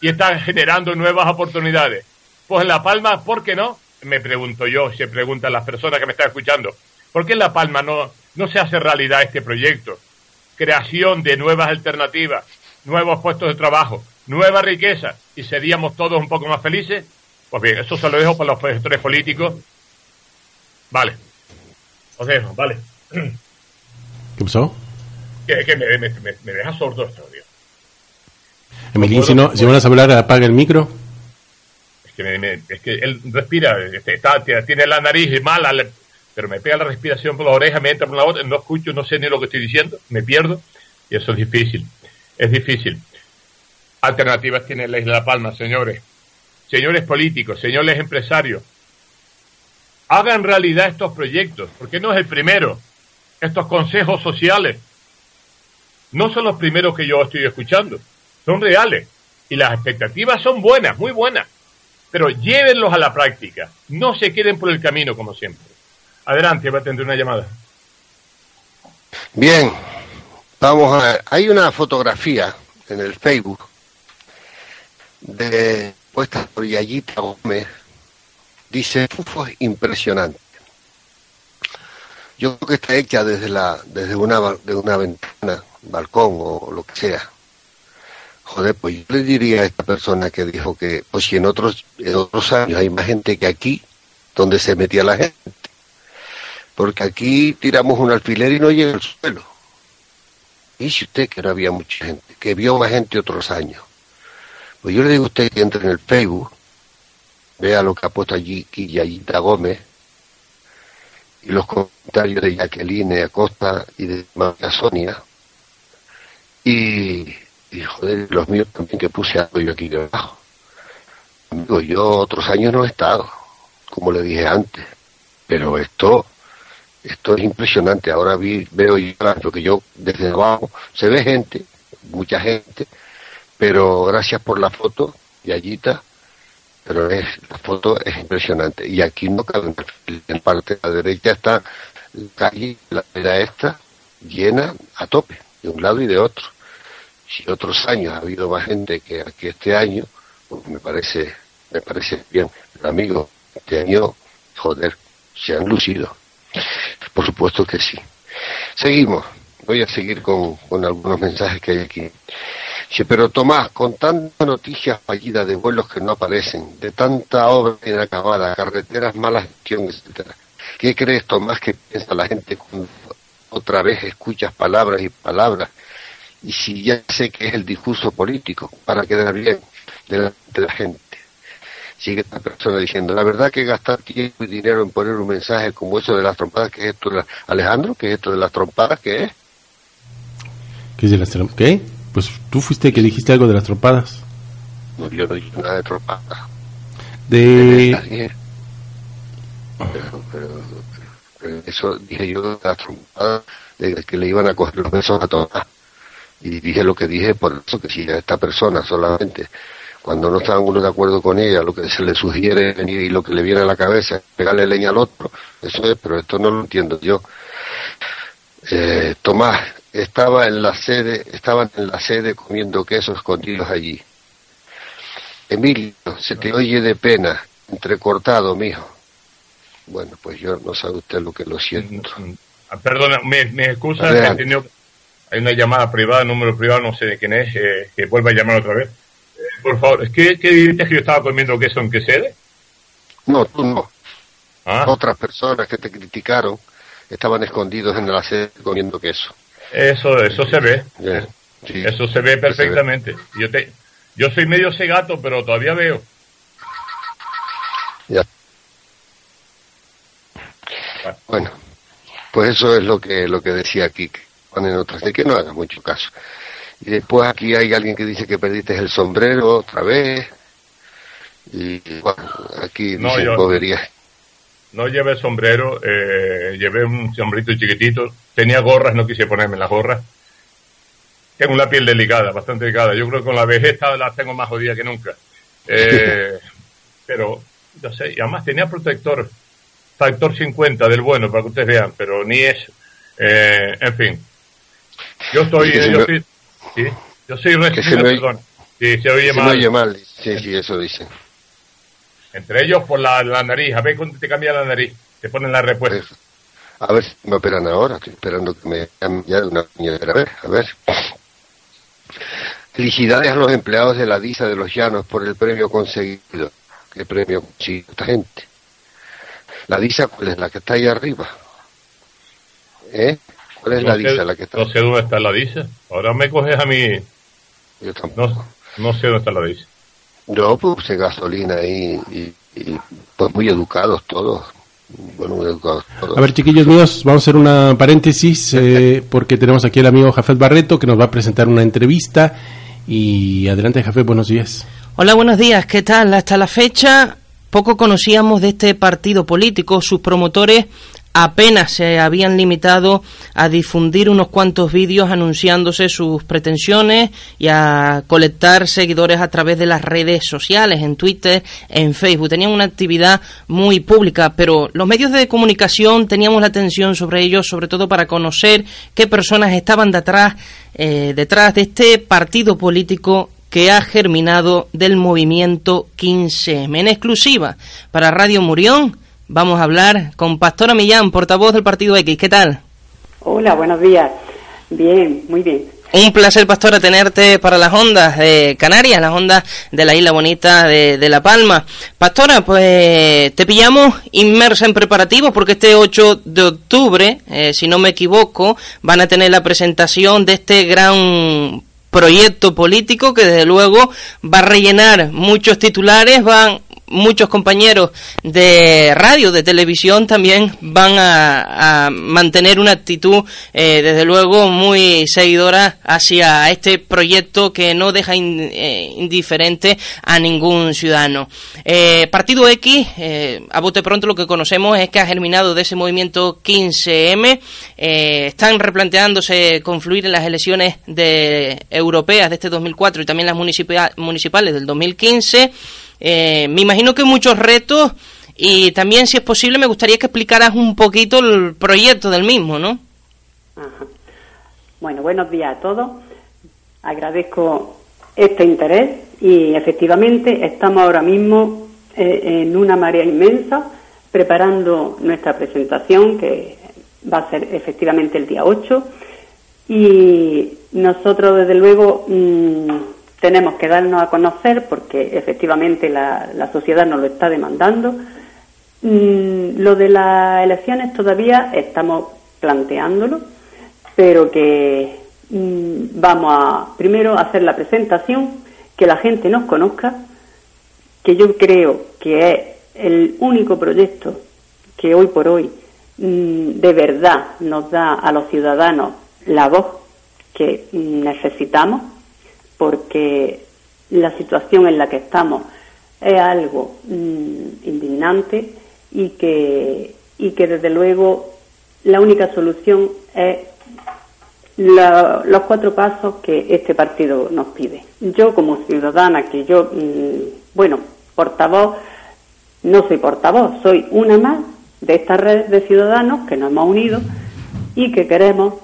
C: y está generando nuevas oportunidades. Pues en La Palma, ¿por qué no? Me pregunto yo, se preguntan las personas que me están escuchando, ¿por qué en La Palma no, no se hace realidad este proyecto? Creación de nuevas alternativas, nuevos puestos de trabajo, nueva riqueza y seríamos todos un poco más felices? Pues bien, eso se lo dejo para los gestores políticos. Vale. Os dejo, vale.
A: ¿Qué pasó?
C: Que, que me, me, me, me deja sordo esto.
A: Emilín, si, no, si van a hablar, apaga el micro.
C: Es que, me- me- es que él respira, este, está, tiene la nariz mala, le- pero me pega la respiración por la oreja, me entra por la otra, no escucho, no sé ni lo que estoy diciendo, me pierdo, y eso es difícil, es difícil. Alternativas tiene la Isla Palma, señores. Señores políticos, señores empresarios, hagan realidad estos proyectos, porque no es el primero. Estos consejos sociales no son los primeros que yo estoy escuchando, son reales. Y las expectativas son buenas, muy buenas. Pero llévenlos a la práctica, no se queden por el camino como siempre. Adelante, va a tener una llamada.
B: Bien, vamos a ver. Hay una fotografía en el Facebook de puesta por Yayita Gómez. Dice, Fufo es impresionante. Yo creo que está hecha desde la desde una de una ventana, balcón o lo que sea. Joder, pues yo le diría a esta persona que dijo que, pues si en otros en otros años hay más gente que aquí, donde se metía la gente porque aquí tiramos un alfiler y no llega al suelo. Dice usted que no había mucha gente, que vio más gente otros años. Pues yo le digo a usted que entre en el Facebook, vea lo que ha puesto allí Quillayita Gómez y los comentarios de Jacqueline Acosta y de María Sonia y, y joder, los míos también que puse algo yo aquí debajo. Amigo, yo otros años no he estado, como le dije antes, pero esto esto es impresionante. Ahora vi, veo yo, lo que yo desde abajo, se ve gente, mucha gente, pero gracias por la foto, Yayita, pero es, la foto es impresionante. Y aquí no cabe en parte de la derecha está la calle, la era esta, llena a tope, de un lado y de otro. Si otros años ha habido más gente que aquí este año, pues me parece, me parece bien. Pero amigo, este año, joder, se han lucido. Por supuesto que sí. Seguimos. Voy a seguir con algunos mensajes que hay aquí. Pero Tomás, con tantas noticias fallidas de vuelos que no aparecen, de tanta obra inacabada, carreteras, mala gestión, etcétera, ¿qué crees, Tomás, que piensa la gente cuando otra vez escuchas palabras y palabras? Y si ya sé que es el discurso político, para quedar bien delante de la gente sigue esta persona diciendo, la verdad que gastar tiempo y dinero en poner un mensaje como eso de las trompadas, que es esto de la... Alejandro, que es esto de las trompadas, ¿qué es?
A: ¿Qué es de las trom- ¿Qué? Pues tú fuiste que dijiste algo de las trompadas.
B: No, yo no dije nada de trompadas.
A: De...
B: Pero, pero- pero eso dije yo de las trompadas, de que le iban a coger los besos a Tomás. Y dije lo que dije, por eso que si a esta persona solamente, cuando no estaban uno de acuerdo con ella, lo que se le sugiere venir y lo que le viene a la cabeza es pegarle leña al otro, eso es, pero esto no lo entiendo yo. Eh, Tomás estaba en la sede, estaban en la sede comiendo quesos escondidos allí. Emilio, se te oye de pena, entrecortado, mijo. Bueno, pues yo no sabe usted lo que lo siento.
C: Ah, Perdona, me, me excusa, he tenido- hay una llamada privada, número privado, no sé de quién es, eh, que vuelva a llamar otra vez. Eh, por favor, es que, ¿qué dices que yo estaba comiendo queso en qué sede?
B: No, tú no.
C: Ah,
B: Otras personas que te criticaron estaban escondidos en la sede comiendo queso.
C: Eso, eso se ve.
B: Sí.
C: Eso se ve perfectamente. Yo te, yo soy medio cegato, pero todavía veo.
B: Ya. Bueno, pues eso es lo que lo que decía que ponen otras de que no hagas mucho caso. Y después aquí hay alguien que dice que perdiste el sombrero otra vez. Y bueno, aquí
C: No,
B: dicen
C: yo-
B: boberías.
C: No llevé sombrero, eh, llevé un sombrito chiquitito. Tenía gorras, no quise ponerme las gorras. Tengo una piel delicada, bastante delicada. Yo creo que con la vejez la tengo más jodida que nunca. Eh, [laughs] pero, no sé, y además tenía protector, factor 50 del bueno, para que ustedes vean, pero ni eso. Eh, en fin. Yo estoy, yo
B: me-
C: soy, sí, yo soy
B: me oye-
C: perdón. Sí, se oye
B: Se
C: mal.
B: oye mal. Sí, sí, eso dicen.
C: Entre ellos por la, la nariz. A ver cuando te cambia la nariz. Te ponen la respuesta.
B: Pues, a ver si me operan ahora. Estoy esperando que me de una puñetera vez. A ver. Felicidades a los empleados de la DISA de los Llanos por el premio conseguido. ¿Qué premio consiguió esta gente? La DISA, ¿cuál es la que está ahí arriba? ¿Eh? ¿Cuál es la DISA la que está?
C: No sé dónde está la DISA. Ahora me coges a mí.
B: Yo tampoco.
C: No, no sé dónde está la DISA.
B: Yo puse gasolina ahí y, y, pues muy educados todos. Bueno, muy educados todos.
A: A ver, chiquillos míos, vamos a hacer una paréntesis eh, [laughs] porque tenemos aquí al amigo Jafet Barreto que nos va a presentar una entrevista. Y adelante, Jafet, buenos días.
G: Hola, buenos días. ¿Qué tal? Hasta la fecha poco conocíamos de este partido político. Sus promotores apenas se habían limitado a difundir unos cuantos vídeos anunciándose sus pretensiones y a colectar seguidores a través de las redes sociales, en Twitter, en Facebook. Tenían una actividad muy pública, pero los medios de comunicación teníamos la atención sobre ellos, sobre todo para conocer qué personas estaban detrás, eh, detrás de este partido político que ha germinado del movimiento 15M. En exclusiva para Radio Murión vamos a hablar con Pastora Millán, portavoz del Partido X. ¿Qué tal?
H: Hola, buenos días. Bien, muy bien.
G: Un placer, Pastora, tenerte para las ondas de Canarias, las ondas de la isla bonita de, de La Palma. Pastora, pues te pillamos inmersa en preparativos porque este 8 de octubre, eh, si no me equivoco, van a tener la presentación de este gran proyecto político que desde luego va a rellenar muchos titulares, van muchos compañeros de radio, de televisión también van a, mantener una actitud eh, desde luego muy seguidora hacia este proyecto que no deja eh, indiferente a ningún ciudadano. Eh, Partido X, a bote pronto lo que conocemos es que ha germinado de ese movimiento 15M, están replanteándose confluir en las elecciones de europeas de este 2004 y también las municipales del 2015. Eh, me imagino que muchos retos y también, si es posible, me gustaría que explicaras un poquito el proyecto del mismo, ¿no?
H: Ajá. Bueno, buenos días a todos. Agradezco este interés y efectivamente estamos ahora mismo eh, en una marea inmensa preparando nuestra presentación que va a ser efectivamente el día 8 y nosotros desde luego mmm, tenemos que darnos a conocer porque efectivamente la, la sociedad nos lo está demandando. Mm, lo de las elecciones todavía estamos planteándolo, pero que mm, vamos a primero hacer la presentación, que la gente nos conozca, que yo creo que es el único proyecto que hoy por hoy mm, de verdad nos da a los ciudadanos la voz que necesitamos porque la situación en la que estamos es algo mmm, indignante y que, y que desde luego la única solución es los cuatro pasos que este partido nos pide. Yo como ciudadana, que yo, mmm, bueno, portavoz, no soy portavoz, soy una más de esta red de ciudadanos que nos hemos unido y que queremos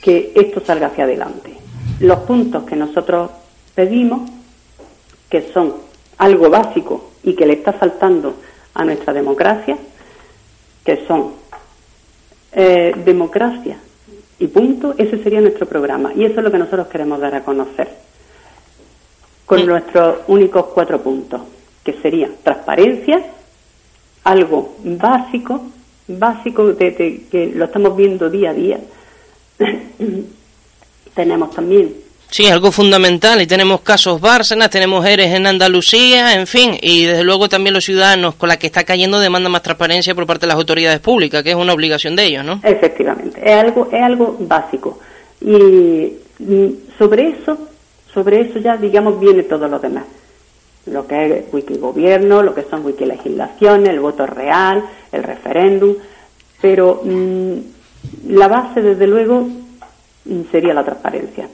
H: que esto salga hacia adelante los puntos que nosotros pedimos, que son algo básico y que le está faltando a nuestra democracia, que son eh, democracia y punto, ese sería nuestro programa. Y eso es lo que nosotros queremos dar a conocer con sí. nuestros únicos cuatro puntos, que sería transparencia, algo básico, básico de, de, que lo estamos viendo día a día, tenemos también.
G: Sí, algo fundamental. Y tenemos casos Bárcenas, tenemos Eres en Andalucía, en fin. Y desde luego también los ciudadanos con la que está cayendo demanda más transparencia por parte de las autoridades públicas, que es una obligación de ellos, ¿no?
H: Efectivamente. Es algo, es algo básico. Y sobre eso, sobre eso ya, digamos, viene todo lo demás. Lo que es wikigobierno, lo que son wikilegislaciones, el voto real, el referéndum. Pero mmm, la base, desde luego, sería la transparencia.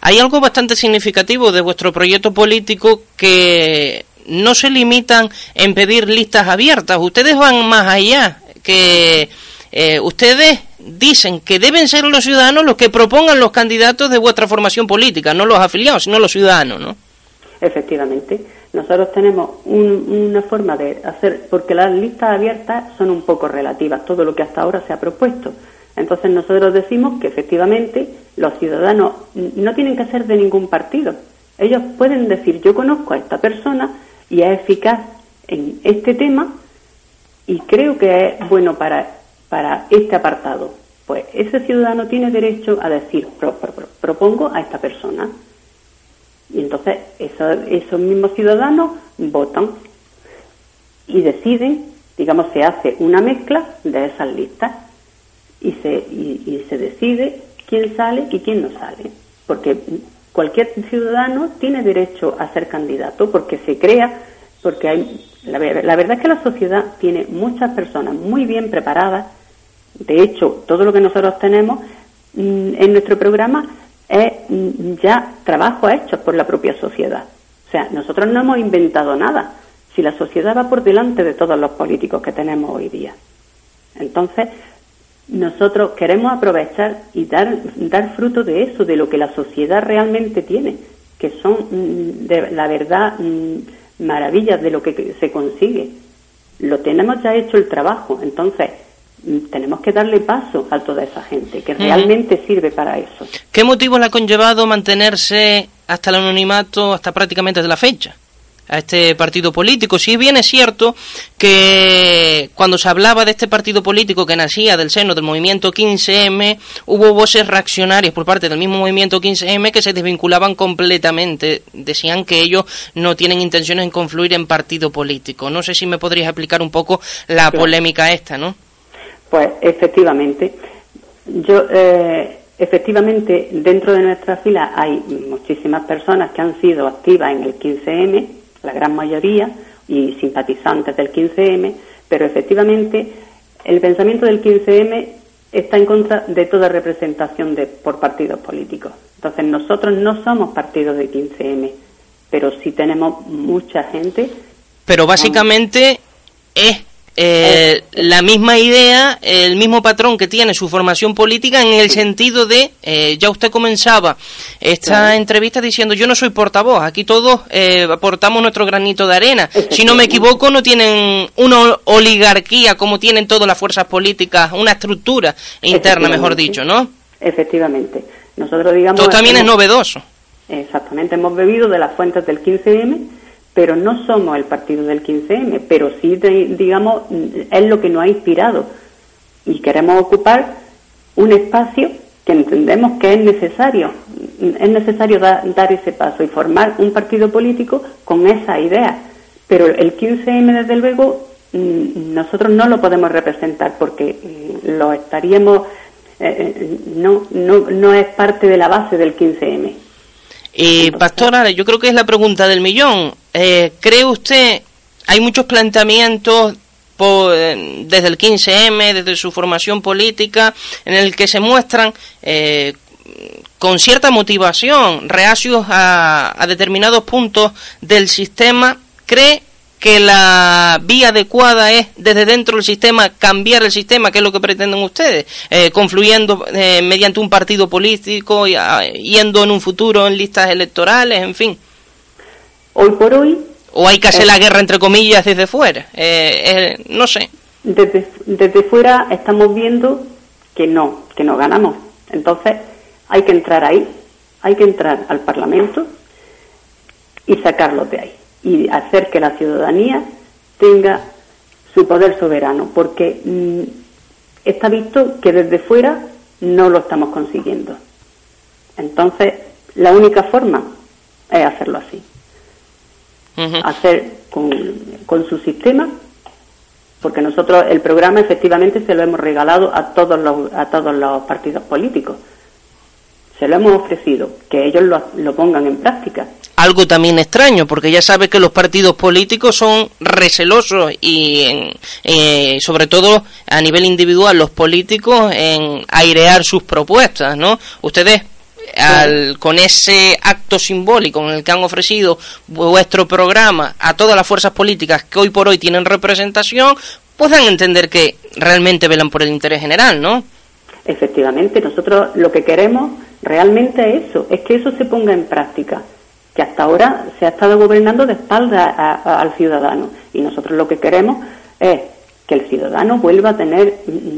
G: Hay algo bastante significativo de vuestro proyecto político que no se limitan en pedir listas abiertas, ustedes van más allá, que eh, ustedes dicen que deben ser los ciudadanos los que propongan los candidatos de vuestra formación política, no los afiliados, sino los ciudadanos, ¿no?
H: Efectivamente. Nosotros tenemos un, una forma de hacer, porque las listas abiertas son un poco relativas, todo lo que hasta ahora se ha propuesto. Entonces nosotros decimos que efectivamente los ciudadanos no tienen que ser de ningún partido. Ellos pueden decir yo conozco a esta persona y es eficaz en este tema y creo que es bueno para, para este apartado. pues ese ciudadano tiene derecho a decir, propongo a esta persona. Y entonces esos mismos ciudadanos votan y deciden, digamos, se hace una mezcla de esas listas y se, y se decide quién sale y quién no sale. Porque cualquier ciudadano tiene derecho a ser candidato porque se crea, porque hay, la, verdad es que la sociedad tiene muchas personas muy bien preparadas. De hecho, todo lo que nosotros tenemos mm, en nuestro programa es mm, ya trabajo hecho por la propia sociedad. O sea, nosotros no hemos inventado nada. Si la sociedad va por delante de todos los políticos que tenemos hoy día. Entonces, nosotros queremos aprovechar y dar, dar fruto de eso, de lo que la sociedad realmente tiene, que son, mm, de, la verdad, mm, maravillas de lo que se consigue. Lo tenemos ya hecho el trabajo, entonces mm, tenemos que darle paso a toda esa gente que realmente sirve para eso.
G: ¿Qué motivo le ha conllevado mantenerse hasta el anonimato, hasta prácticamente desde la fecha? A este partido político. Si bien es cierto que cuando se hablaba de este partido político que nacía del seno del movimiento 15M, hubo voces reaccionarias por parte del mismo movimiento 15M que se desvinculaban completamente. Decían que ellos no tienen intenciones en confluir en partido político. No sé si me podrías explicar un poco la polémica esta, ¿no?
H: Pues efectivamente. Yo, eh, efectivamente, dentro de nuestra fila hay muchísimas personas que han sido activas en el 15M la gran mayoría, y simpatizantes del 15M, pero efectivamente el pensamiento del 15M está en contra de toda representación de, por partidos políticos. Entonces nosotros no somos partidos de 15M, pero sí tenemos mucha gente.
G: Pero básicamente es eh, la misma idea, el mismo patrón que tiene su formación política en el sentido de, eh, ya usted comenzaba esta entrevista diciendo yo no soy portavoz, aquí todos eh, aportamos nuestro granito de arena. Si no me equivoco, no tienen una oligarquía como tienen todas las fuerzas políticas, una estructura interna, mejor dicho, ¿no?
H: Efectivamente. Nosotros digamos...
G: Esto también es novedoso.
H: Exactamente, hemos bebido de las fuentes del 15M pero no somos el partido del 15M, pero sí, digamos, es lo que nos ha inspirado y queremos ocupar un espacio que entendemos que es necesario, es necesario dar ese paso y formar un partido político con esa idea. Pero el 15M, desde luego, mm, nosotros no lo podemos representar porque mm, lo estaríamos, eh, eh, no, no, no es parte de la base del 15M.
G: Y Pastora, yo creo que es la pregunta del millón. Eh, ¿Cree usted, hay muchos planteamientos eh, desde el 15M, desde su formación política, en el que se muestran eh, con cierta motivación, reacios a, a determinados puntos del sistema? ¿Cree que la vía adecuada es desde dentro del sistema cambiar el sistema, que es lo que pretenden ustedes, eh, confluyendo eh, mediante un partido político, y, ah, yendo en un futuro en listas electorales, en fin.
H: Hoy por hoy.
G: O hay que hacer la guerra entre comillas desde fuera, eh, no sé.
H: Desde, desde fuera estamos viendo que no, que no ganamos. Entonces hay que entrar ahí, hay que entrar al Parlamento y sacarlos de ahí y hacer que la ciudadanía tenga su poder soberano, porque mm, está visto que desde fuera no lo estamos consiguiendo. Entonces, la única forma es hacerlo así. Hacer con, con su sistema, porque nosotros el programa efectivamente se lo hemos regalado a todos los, a todos los partidos políticos. Se lo hemos ofrecido, que ellos lo, lo pongan en práctica
G: algo también extraño, porque ya sabe que los partidos políticos son recelosos y eh, sobre todo a nivel individual los políticos en airear sus propuestas, ¿no? Ustedes al, con ese acto simbólico en el que han ofrecido vuestro programa a todas las fuerzas políticas que hoy por hoy tienen representación, puedan entender que realmente velan por el interés general, ¿no?
H: Efectivamente, nosotros lo que queremos realmente es eso, es que eso se ponga en práctica que hasta ahora se ha estado gobernando de espalda al ciudadano. Y nosotros lo que queremos es que el ciudadano vuelva a tener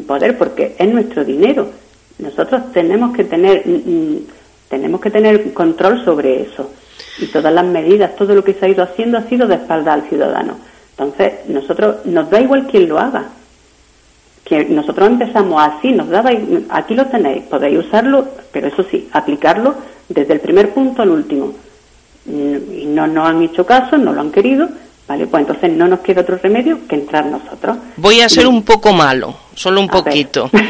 H: poder porque es nuestro dinero. Nosotros tenemos que tener tenemos que tener control sobre eso. Y todas las medidas, todo lo que se ha ido haciendo ha sido de espalda al ciudadano. Entonces, nosotros nos da igual quién lo haga. que nosotros empezamos así, nos daba, aquí lo tenéis, podéis usarlo, pero eso sí, aplicarlo desde el primer punto al último. Y no nos han hecho caso, no lo han querido, ¿vale? Pues entonces no nos queda otro remedio que entrar nosotros.
G: Voy a ser un poco malo, solo un poquito. [laughs]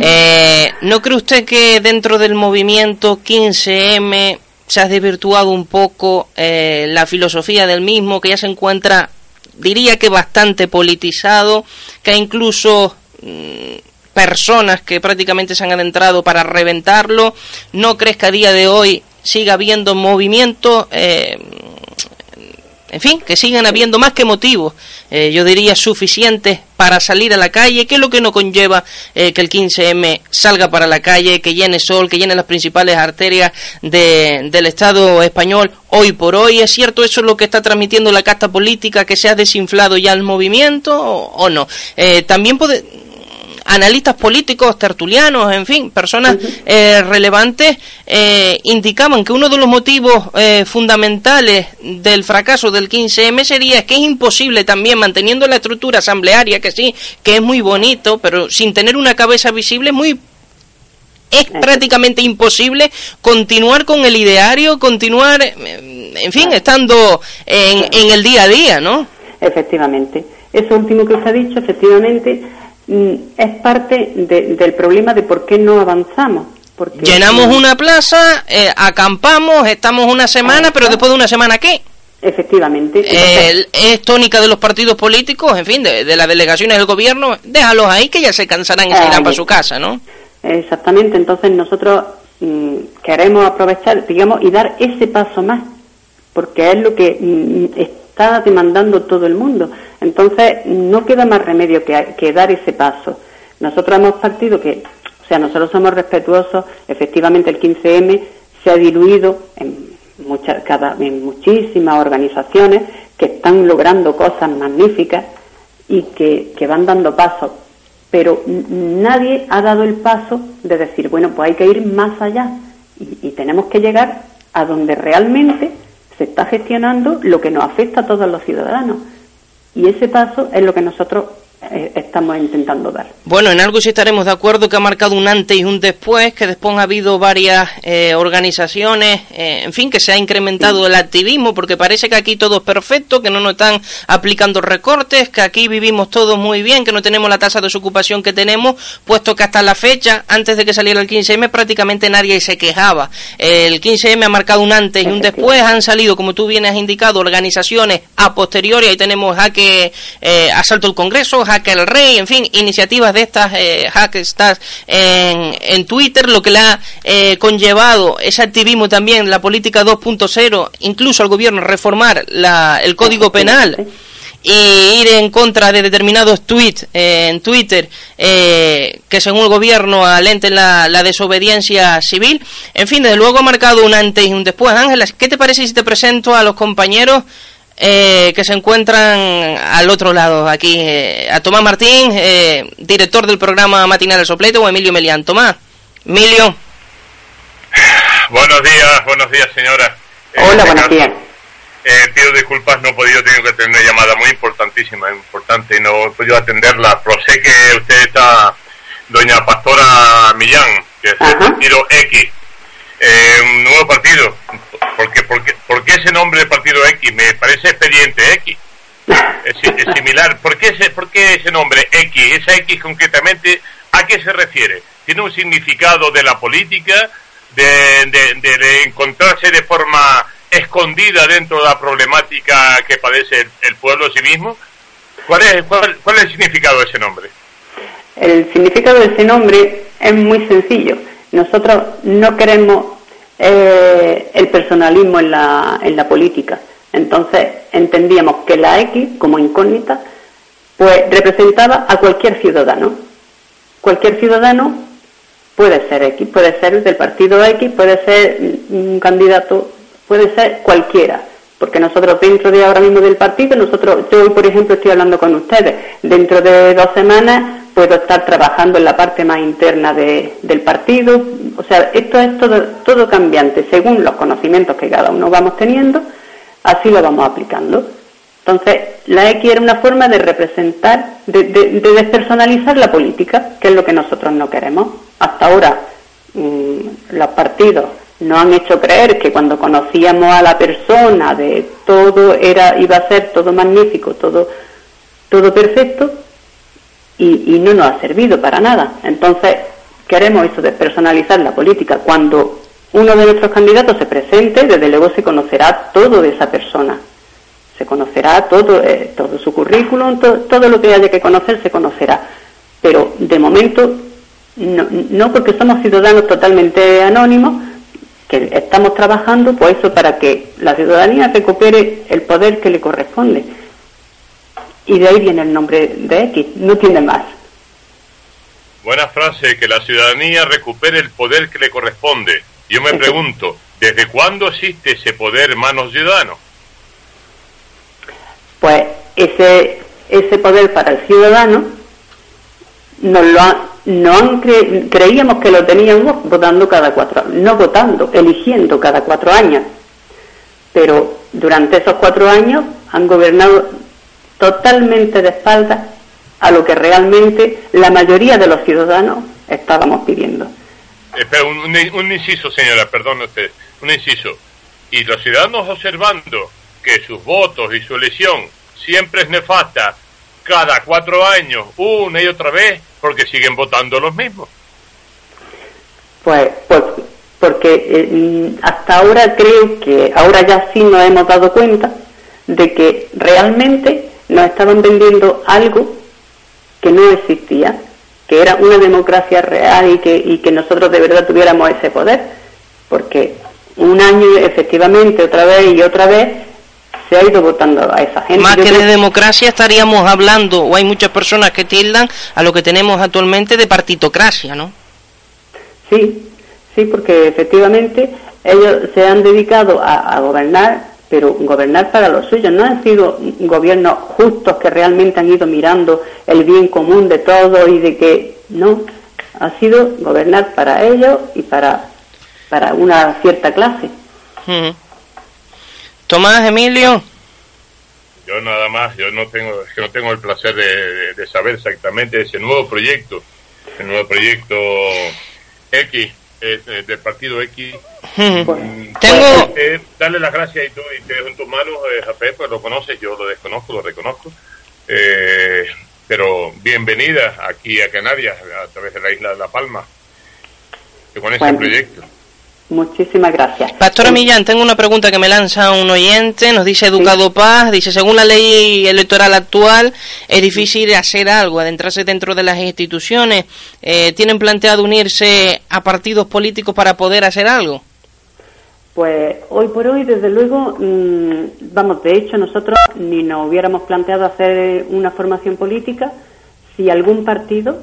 G: Eh, ¿No cree usted que dentro del movimiento 15M se ha desvirtuado un poco eh, la filosofía del mismo, que ya se encuentra, diría que bastante politizado, que hay incluso mm, personas que prácticamente se han adentrado para reventarlo? ¿No crees que a día de hoy siga habiendo movimiento? Eh, en fin, que sigan habiendo más que motivos, eh, yo diría suficientes para salir a la calle, que es lo que no conlleva eh, que el 15M salga para la calle, que llene sol, que llene las principales arterias del Estado español hoy por hoy. ¿Es cierto eso es lo que está transmitiendo la casta política, que se ha desinflado ya el movimiento o, no? Eh, también puede analistas políticos, tertulianos, en fin, personas eh, relevantes, eh, indicaban que uno de los motivos eh, fundamentales del fracaso del 15M sería que es imposible también, manteniendo la estructura asamblearia, que sí, que es muy bonito, pero sin tener una cabeza visible, muy es prácticamente imposible continuar con el ideario, continuar, en fin, estando en, en el día a día, ¿no?
H: Efectivamente. Eso último que usted ha dicho, efectivamente, es parte del problema de por qué no avanzamos. Porque,
G: Llenamos una plaza, eh, acampamos, estamos una semana, pero después de una semana, ¿qué?
H: Efectivamente.
G: es tónica de los partidos políticos, en fin, de, las delegaciones del gobierno, déjalos ahí que ya se cansarán y se irán para su casa, ¿no?
H: Exactamente, entonces nosotros mm, queremos aprovechar, digamos, y dar ese paso más, porque es lo que mm, está demandando todo el mundo. Entonces, no queda más remedio que, dar ese paso. Nosotros hemos partido que, o sea, nosotros somos respetuosos, efectivamente el 15M se ha diluido en, muchas, cada, en muchísimas organizaciones que están logrando cosas magníficas y que, van dando pasos, pero nadie ha dado el paso de decir, bueno, pues hay que ir más allá y tenemos que llegar a donde realmente se está gestionando lo que nos afecta a todos los ciudadanos. Y ese paso es lo que nosotros estamos intentando dar.
G: Bueno, en algo sí estaremos de acuerdo que ha marcado un antes y un después, que después ha habido varias eh, organizaciones, eh, en fin, que se ha incrementado el activismo, porque parece que aquí todo es perfecto, que no nos están aplicando recortes, que aquí vivimos todos muy bien, que no tenemos la tasa de desocupación que tenemos, puesto que hasta la fecha, antes de que saliera el 15M, prácticamente nadie se quejaba. El 15M ha marcado un antes y un después, han salido, como tú bien has indicado, organizaciones a posteriori, ahí tenemos a que Asalto al Congreso, Hack el Rey, en fin, iniciativas de estas eh, en, en, Twitter, lo que le ha eh, conllevado ese activismo también, la política 2.0, incluso al gobierno reformar la, el código penal y ir en contra de determinados tweets eh, en Twitter eh, que según el gobierno alenten la, la, desobediencia civil. En fin, desde luego ha marcado un antes y un después. Ángela, ¿qué te parece si te presento a los compañeros eh, que se encuentran al otro lado, aquí, eh, a Tomás Martín, eh, director del programa Matinal del Soplete, o Emilio Melián. Tomás, Emilio.
C: Buenos días, buenos días, señora.
H: Hola, buenos días.
C: pido disculpas, no he podido, tengo que tener una llamada muy importantísima, importante, y no he podido atenderla, pero sé que usted está, doña Pastora Millán, que es el partido X, un nuevo partido, porque, porque, ¿Por qué ese nombre de partido X? Me parece expediente X. Es, similar. ¿Por qué, ese, ¿Por qué ese nombre X? Esa X concretamente, ¿a qué se refiere? ¿Tiene un significado de la política? De, de, encontrarse de forma escondida dentro de la problemática que padece el, pueblo sí mismo? ¿Cuál es, cuál, ¿Cuál es el significado de ese nombre?
H: El significado de ese nombre es muy sencillo. Nosotros no queremos eh, el personalismo en la, en la política. Entonces entendíamos que la X, como incógnita, pues representaba a cualquier ciudadano. Cualquier ciudadano puede ser X, puede ser del partido X, puede ser un candidato, puede ser cualquiera. Porque nosotros dentro de ahora mismo del partido, nosotros, yo hoy por ejemplo estoy hablando con ustedes, dentro de dos semanas puedo estar trabajando en la parte más interna del partido. O sea, esto es todo, todo cambiante según los conocimientos que cada uno vamos teniendo, así lo vamos aplicando. Entonces, la X era una forma de representar, de, despersonalizar la política, que es lo que nosotros no queremos. Hasta ahora, mm, los partidos nos han hecho creer que cuando conocíamos a la persona de todo era iba a ser todo magnífico, todo todo perfecto y, y no nos ha servido para nada. Entonces queremos eso de personalizar la política. Cuando uno de nuestros candidatos se presente, desde luego se conocerá todo de esa persona, se conocerá todo, eh, todo su currículum, todo lo que haya que conocer se conocerá. Pero de momento no, no porque somos ciudadanos totalmente anónimos, que estamos trabajando pues eso para que la ciudadanía recupere el poder que le corresponde. Y de ahí viene el nombre de X, no tiene más.
C: Buena frase, que la ciudadanía recupere el poder que le corresponde. Yo me pregunto, ¿desde cuándo existe ese poder en manos ciudadanos?
H: Pues ese, ese poder para el ciudadano nos lo ha, no han creíamos que lo teníamos votando cada cuatro no votando, eligiendo cada cuatro años. Pero durante esos cuatro años han gobernado totalmente de espaldas a lo que realmente la mayoría de los ciudadanos estábamos pidiendo.
C: Un, un, inciso, señora, perdón usted, un inciso. Y los ciudadanos observando que sus votos y su elección siempre es nefasta cada cuatro años, una y otra vez, porque siguen votando los mismos.
H: Pues, pues porque eh, hasta ahora creo que ahora ya sí nos hemos dado cuenta de que realmente nos estaban vendiendo algo que no existía, que era una democracia real y que, y que nosotros de verdad tuviéramos ese poder, porque un año efectivamente otra vez y otra vez se ha ido votando a esa gente.
G: Más que de democracia estaríamos hablando, o hay muchas personas que tildan a lo que tenemos actualmente de partitocracia, ¿no?
H: Sí, sí, porque efectivamente ellos se han dedicado a, gobernar, pero gobernar para los suyos. No han sido gobiernos justos que realmente han ido mirando el bien común de todos y de que, no, ha sido gobernar para ellos y para, para una cierta clase.
G: Tomás, Emilio.
C: Yo nada más, yo no tengo, es que no tengo el placer de, saber exactamente ese nuevo proyecto, el nuevo proyecto X, eh, del partido X.
G: tengo...
C: Eh, darle las gracias y tú, y te en tus manos, eh, pues lo conoces, yo lo desconozco, lo reconozco. Eh, pero bienvenida aquí a Canarias, a través de la isla de La Palma, con ese proyecto.
H: Muchísimas gracias.
G: Pastora Millán, tengo una pregunta que me lanza un oyente, nos dice Educado Paz, dice, según la ley electoral actual, es difícil hacer algo, adentrarse dentro de las instituciones. Eh, ¿Tienen planteado unirse a partidos políticos para poder hacer algo?
H: Pues hoy por hoy, desde luego, mm, vamos, de hecho nosotros ni nos hubiéramos planteado hacer una formación política si algún partido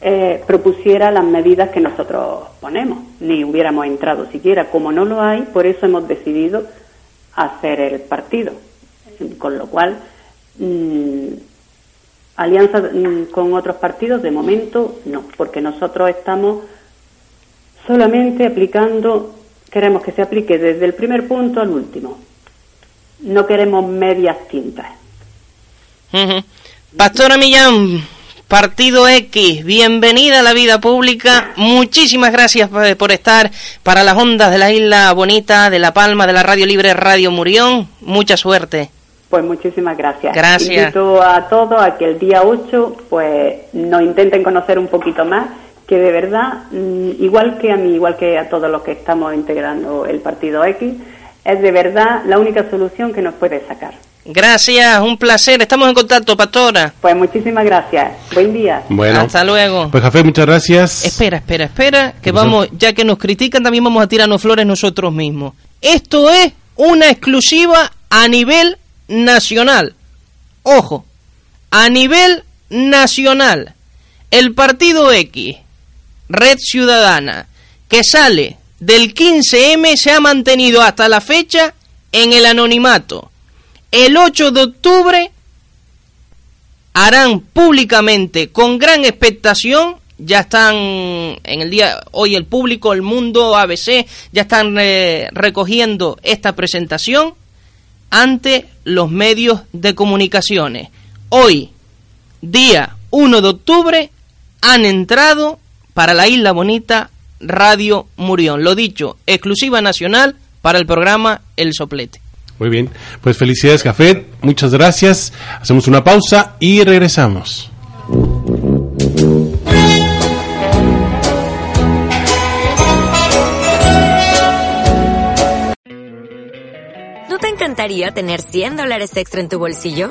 H: eh, propusiera las medidas que nosotros ponemos, ni hubiéramos entrado siquiera. Como no lo hay, por eso hemos decidido hacer el partido. Con lo cual, mm, alianza mm, con otros partidos, de momento no, porque nosotros estamos solamente aplicando, queremos que se aplique desde el primer punto al último. No queremos medias tintas.
G: Pastora Millán, Partido X, bienvenida a la vida pública. Muchísimas gracias por estar para las ondas de la isla bonita, de La Palma, de la Radio Libre Radio Murión. Mucha suerte.
H: Pues muchísimas gracias.
G: Gracias.
H: Invito a todos a que el día 8 pues nos intenten conocer un poquito más, que de verdad, mm, igual que a mí, igual que a todos los que estamos integrando el Partido X, es de verdad la única solución que nos puede sacar.
G: Gracias, un placer. Estamos en contacto, pastora.
H: Pues muchísimas gracias. Buen día.
G: Bueno. Hasta luego.
A: Pues Café, muchas gracias.
G: Espera, espera, espera, que vamos, ya que nos critican, también vamos a tirarnos flores nosotros mismos. Esto es una exclusiva a nivel nacional. Ojo, a nivel nacional. El partido X, Red Ciudadana, que sale del 15M, se ha mantenido hasta la fecha en el anonimato el 8 de octubre harán públicamente con gran expectación ya están en el día hoy el público, el mundo, ABC, ya están eh, recogiendo esta presentación ante los medios de comunicaciones. Hoy, día 1 de octubre, han entrado para la Isla Bonita Radio Murión. Lo dicho, exclusiva nacional para el programa El Soplete.
A: Muy bien, pues felicidades Café, muchas gracias. Hacemos una pausa y regresamos.
I: ¿No te encantaría tener 100 dólares extra en tu bolsillo?